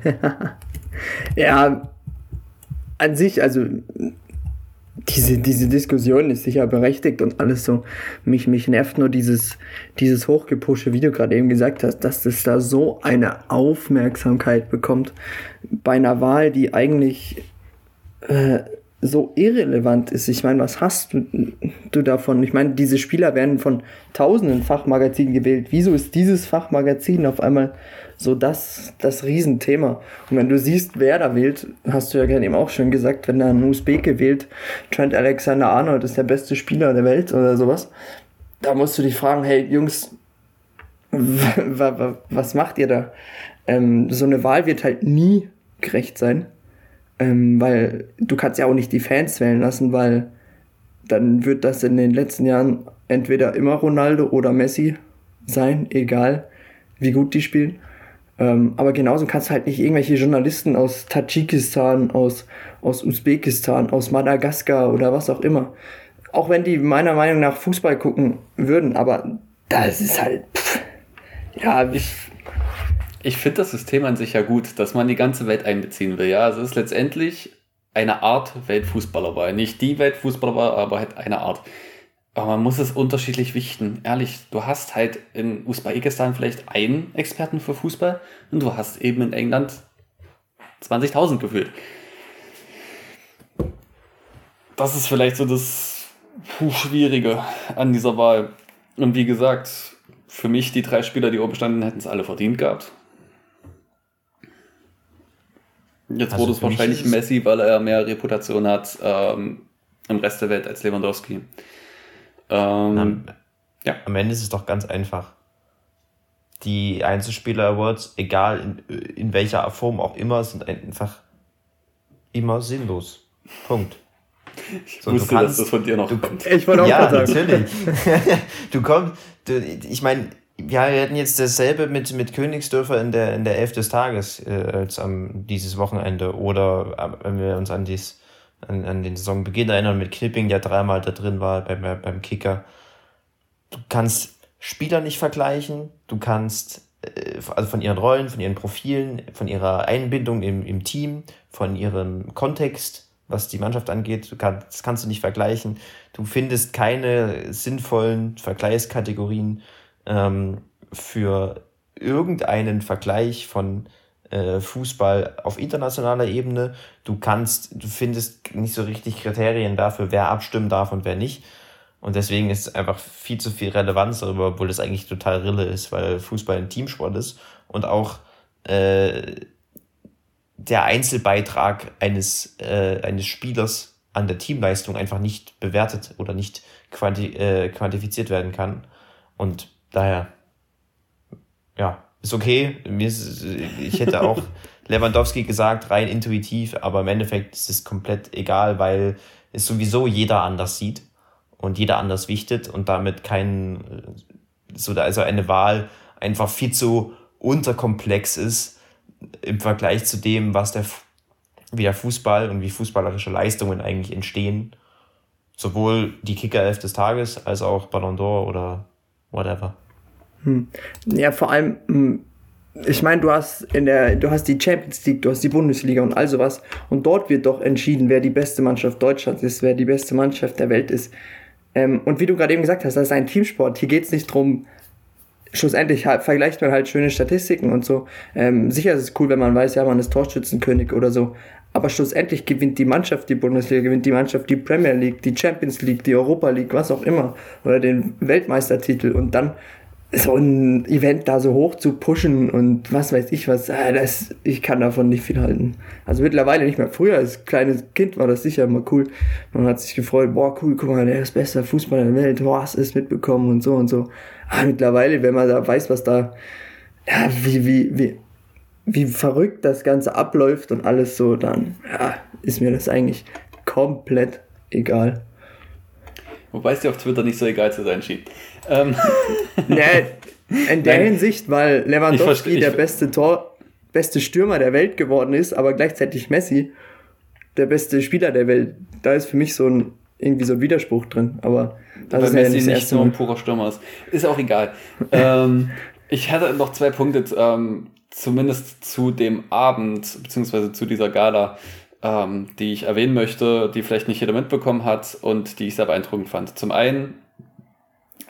[LAUGHS]
ja, an sich, also diese, diese Diskussion ist sicher berechtigt und alles so. Mich, mich nervt nur dieses, dieses hochgepusche, wie du gerade eben gesagt hast, dass das da so eine Aufmerksamkeit bekommt bei einer Wahl, die eigentlich äh, so irrelevant ist. Ich meine, was hast du, du davon? Ich meine, diese Spieler werden von tausenden Fachmagazinen gewählt. Wieso ist dieses Fachmagazin auf einmal so das, das Riesenthema? Und wenn du siehst, wer da wählt, hast du ja gerne eben auch schon gesagt, wenn da ein Usbeke wählt, Trent Alexander Arnold ist der beste Spieler der Welt oder sowas, da musst du dich fragen, hey Jungs, was macht ihr da? Ähm, so eine Wahl wird halt nie gerecht sein. Ähm, weil du kannst ja auch nicht die Fans wählen lassen, weil dann wird das in den letzten Jahren entweder immer Ronaldo oder Messi sein, egal wie gut die spielen. Ähm, aber genauso kannst du halt nicht irgendwelche Journalisten aus Tadschikistan, aus, aus Usbekistan, aus Madagaskar oder was auch immer. Auch wenn die meiner Meinung nach Fußball gucken würden, aber das ist halt. Pff, ja,
ich, ich finde das System an sich ja gut, dass man die ganze Welt einbeziehen will. Ja, also es ist letztendlich eine Art Weltfußballerwahl. Nicht die Weltfußballerwahl, aber halt eine Art. Aber man muss es unterschiedlich wichten. Ehrlich, du hast halt in Usbekistan vielleicht einen Experten für Fußball und du hast eben in England 20.000 gefühlt. Das ist vielleicht so das Schwierige an dieser Wahl. Und wie gesagt, für mich die drei Spieler, die oben standen, hätten es alle verdient gehabt. Jetzt also wurde es wahrscheinlich Messi, weil er mehr Reputation hat ähm, im Rest der Welt als Lewandowski.
Ähm, am, ja. am Ende ist es doch ganz einfach. Die Einzelspieler-Awards, egal in, in welcher Form auch immer, sind einfach immer sinnlos. Punkt. Ich so, wusste, kannst, dass das von dir noch du, kommt. Ich wollte auch ja, sagen. natürlich. [LAUGHS] du kommst, du, ich meine, ja, wir hatten jetzt dasselbe mit, mit Königsdörfer in der, in der Elf des Tages äh, als am, dieses Wochenende. Oder wenn wir uns an, dies, an, an den Saisonbeginn erinnern mit Knipping, der dreimal da drin war beim, beim Kicker. Du kannst Spieler nicht vergleichen, du kannst äh, also von ihren Rollen, von ihren Profilen, von ihrer Einbindung im, im Team, von ihrem Kontext, was die Mannschaft angeht, du kannst, das kannst du nicht vergleichen. Du findest keine sinnvollen Vergleichskategorien ähm, für irgendeinen Vergleich von äh, Fußball auf internationaler Ebene. Du kannst, du findest nicht so richtig Kriterien dafür, wer abstimmen darf und wer nicht. Und deswegen ist einfach viel zu viel Relevanz darüber, obwohl das eigentlich total Rille ist, weil Fußball ein Teamsport ist und auch äh, der Einzelbeitrag eines, äh, eines Spielers an der Teamleistung einfach nicht bewertet oder nicht quanti äh, quantifiziert werden kann. Und daher, ja, ist okay. Mir ist, ich hätte auch [LAUGHS] Lewandowski gesagt, rein intuitiv, aber im Endeffekt ist es komplett egal, weil es sowieso jeder anders sieht und jeder anders wichtet und damit kein, so, also eine Wahl einfach viel zu unterkomplex ist im Vergleich zu dem, was der, wie der Fußball und wie fußballerische Leistungen eigentlich entstehen. Sowohl die Kicker-Elf des Tages als auch Ballon d'Or oder whatever.
Hm. Ja, vor allem, hm, ich meine, du hast in der, du hast die Champions League, du hast die Bundesliga und all sowas. Und dort wird doch entschieden, wer die beste Mannschaft Deutschlands ist, wer die beste Mannschaft der Welt ist. Ähm, und wie du gerade eben gesagt hast, das ist ein Teamsport. Hier geht es nicht drum, schlussendlich halt, vergleicht man halt schöne Statistiken und so. Ähm, sicher ist es cool, wenn man weiß, ja, man ist Torschützenkönig oder so. Aber schlussendlich gewinnt die Mannschaft die Bundesliga, gewinnt die Mannschaft die Premier League, die Champions League, die Europa League, was auch immer. Oder den Weltmeistertitel. Und dann so ein Event da so hoch zu pushen und was weiß ich was, äh, das, ich kann davon nicht viel halten. Also mittlerweile nicht mehr. Früher als kleines Kind war das sicher immer cool. Man hat sich gefreut, boah, cool, guck mal, der ist bester Fußballer der Welt, boah, hast es mitbekommen und so und so. Aber mittlerweile, wenn man da weiß, was da, ja, wie, wie, wie, wie verrückt das Ganze abläuft und alles so, dann, ja, ist mir das eigentlich komplett egal.
Wobei es dir auf Twitter nicht so egal zu sein schien. Ähm. [LAUGHS]
nee, in der Nein. Hinsicht, weil Lewandowski der beste Tor, beste Stürmer der Welt geworden ist, aber gleichzeitig Messi der beste Spieler der Welt. Da ist für mich so ein irgendwie so ein Widerspruch drin, aber
das ist Messi ja nicht, nicht nur ein purer Stürmer ist. Ist auch egal. ähm, [LAUGHS] ich hatte noch zwei Punkte, ähm, zumindest zu dem Abend, beziehungsweise zu dieser Gala ähm, die ich erwähnen möchte, die vielleicht nicht jeder mitbekommen hat und die ich sehr beeindruckend fand. Zum einen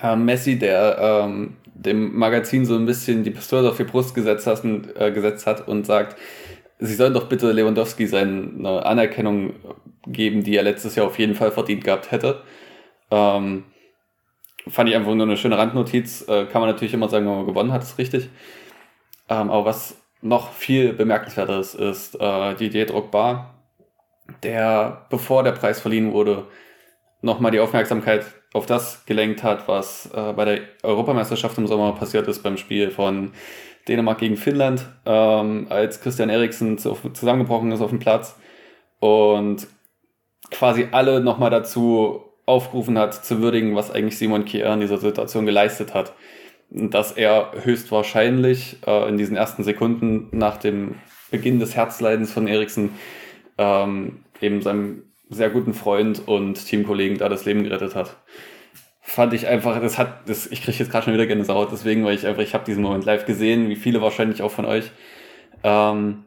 äh, Messi, der ähm, dem Magazin so ein bisschen die Pistole auf die Brust gesetzt hat, äh, gesetzt hat und sagt, sie sollen doch bitte Lewandowski seine Anerkennung geben, die er letztes Jahr auf jeden Fall verdient gehabt hätte. Ähm, fand ich einfach nur eine schöne Randnotiz. Äh, kann man natürlich immer sagen, wenn man gewonnen hat, ist richtig. Ähm, aber was noch viel bemerkenswerter ist, ist äh, Didier Drogba, der, bevor der Preis verliehen wurde, nochmal die Aufmerksamkeit auf das gelenkt hat, was äh, bei der Europameisterschaft im Sommer passiert ist beim Spiel von Dänemark gegen Finnland, ähm, als Christian Eriksen zu, zusammengebrochen ist auf dem Platz und quasi alle nochmal dazu aufgerufen hat, zu würdigen, was eigentlich Simon Kier in dieser Situation geleistet hat. Dass er höchstwahrscheinlich äh, in diesen ersten Sekunden nach dem Beginn des Herzleidens von Eriksen ähm, eben seinem sehr guten Freund und Teamkollegen da das Leben gerettet hat. Fand ich einfach, das hat, das, ich kriege jetzt gerade schon wieder Gänsehaut, deswegen, weil ich einfach, ich habe diesen Moment live gesehen, wie viele wahrscheinlich auch von euch. Ähm,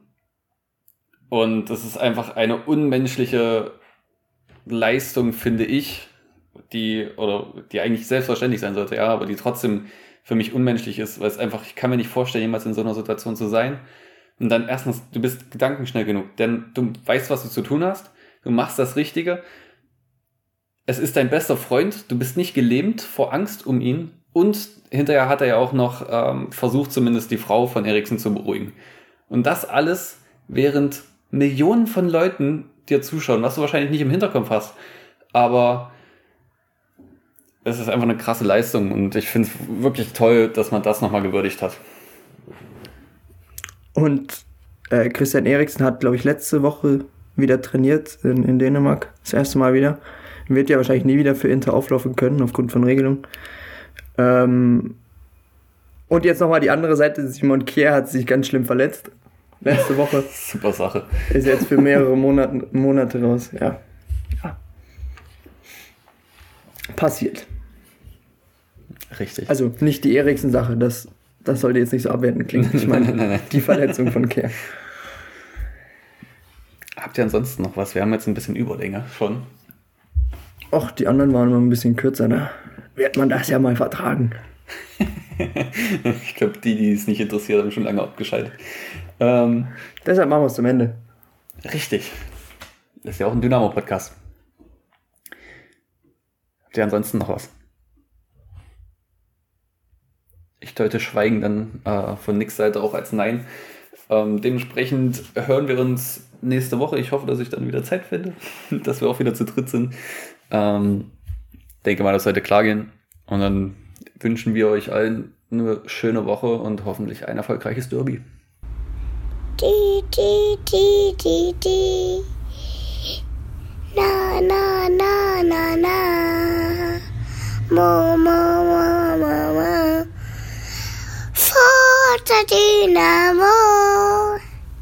und das ist einfach eine unmenschliche Leistung, finde ich, die, oder die eigentlich selbstverständlich sein sollte, ja, aber die trotzdem für mich unmenschlich ist, weil es einfach, ich kann mir nicht vorstellen, jemals in so einer Situation zu sein und dann erstens, du bist gedankenschnell genug, denn du weißt, was du zu tun hast, du machst das Richtige. Es ist dein bester Freund, du bist nicht gelähmt vor Angst um ihn und hinterher hat er ja auch noch ähm, versucht, zumindest die Frau von Eriksen zu beruhigen. Und das alles, während Millionen von Leuten dir zuschauen, was du wahrscheinlich nicht im Hinterkopf hast. Aber es ist einfach eine krasse Leistung und ich finde es wirklich toll, dass man das nochmal gewürdigt hat.
Und äh, Christian Eriksen hat, glaube ich, letzte Woche wieder trainiert in, in Dänemark. Das erste Mal wieder. Wird ja wahrscheinlich nie wieder für Inter auflaufen können, aufgrund von Regelungen. Ähm, und jetzt nochmal die andere Seite. Simon Kier hat sich ganz schlimm verletzt. Letzte Woche. [LAUGHS]
Super Sache.
Ist jetzt für mehrere Monate, Monate raus. Ja. ja. Passiert.
Richtig.
Also nicht die Eriksen-Sache, das das sollte jetzt nicht so abwertend klingen. Ich meine, [LAUGHS] die Verletzung von Kerr.
Habt ihr ansonsten noch was? Wir haben jetzt ein bisschen Überlänge schon.
Och, die anderen waren immer ein bisschen kürzer, da wird man das ja mal vertragen. [LAUGHS]
ich glaube, die, die es nicht interessiert, haben schon lange abgeschaltet. Ähm,
Deshalb machen wir es zum Ende.
Richtig. Das ist ja auch ein Dynamo-Podcast. Habt ihr ansonsten noch was? ich deute Schweigen dann äh, von Nicks Seite auch als Nein. Ähm, dementsprechend hören wir uns nächste Woche. Ich hoffe, dass ich dann wieder Zeit finde, [LAUGHS] dass wir auch wieder zu dritt sind. Ähm, denke mal, das sollte klar gehen. Und dann wünschen wir euch allen eine schöne Woche und hoffentlich ein erfolgreiches Derby. Die, die, die, die, die. Na, na, na, na, na. Mo, mo, mo, mo, mo. Forza Dinamo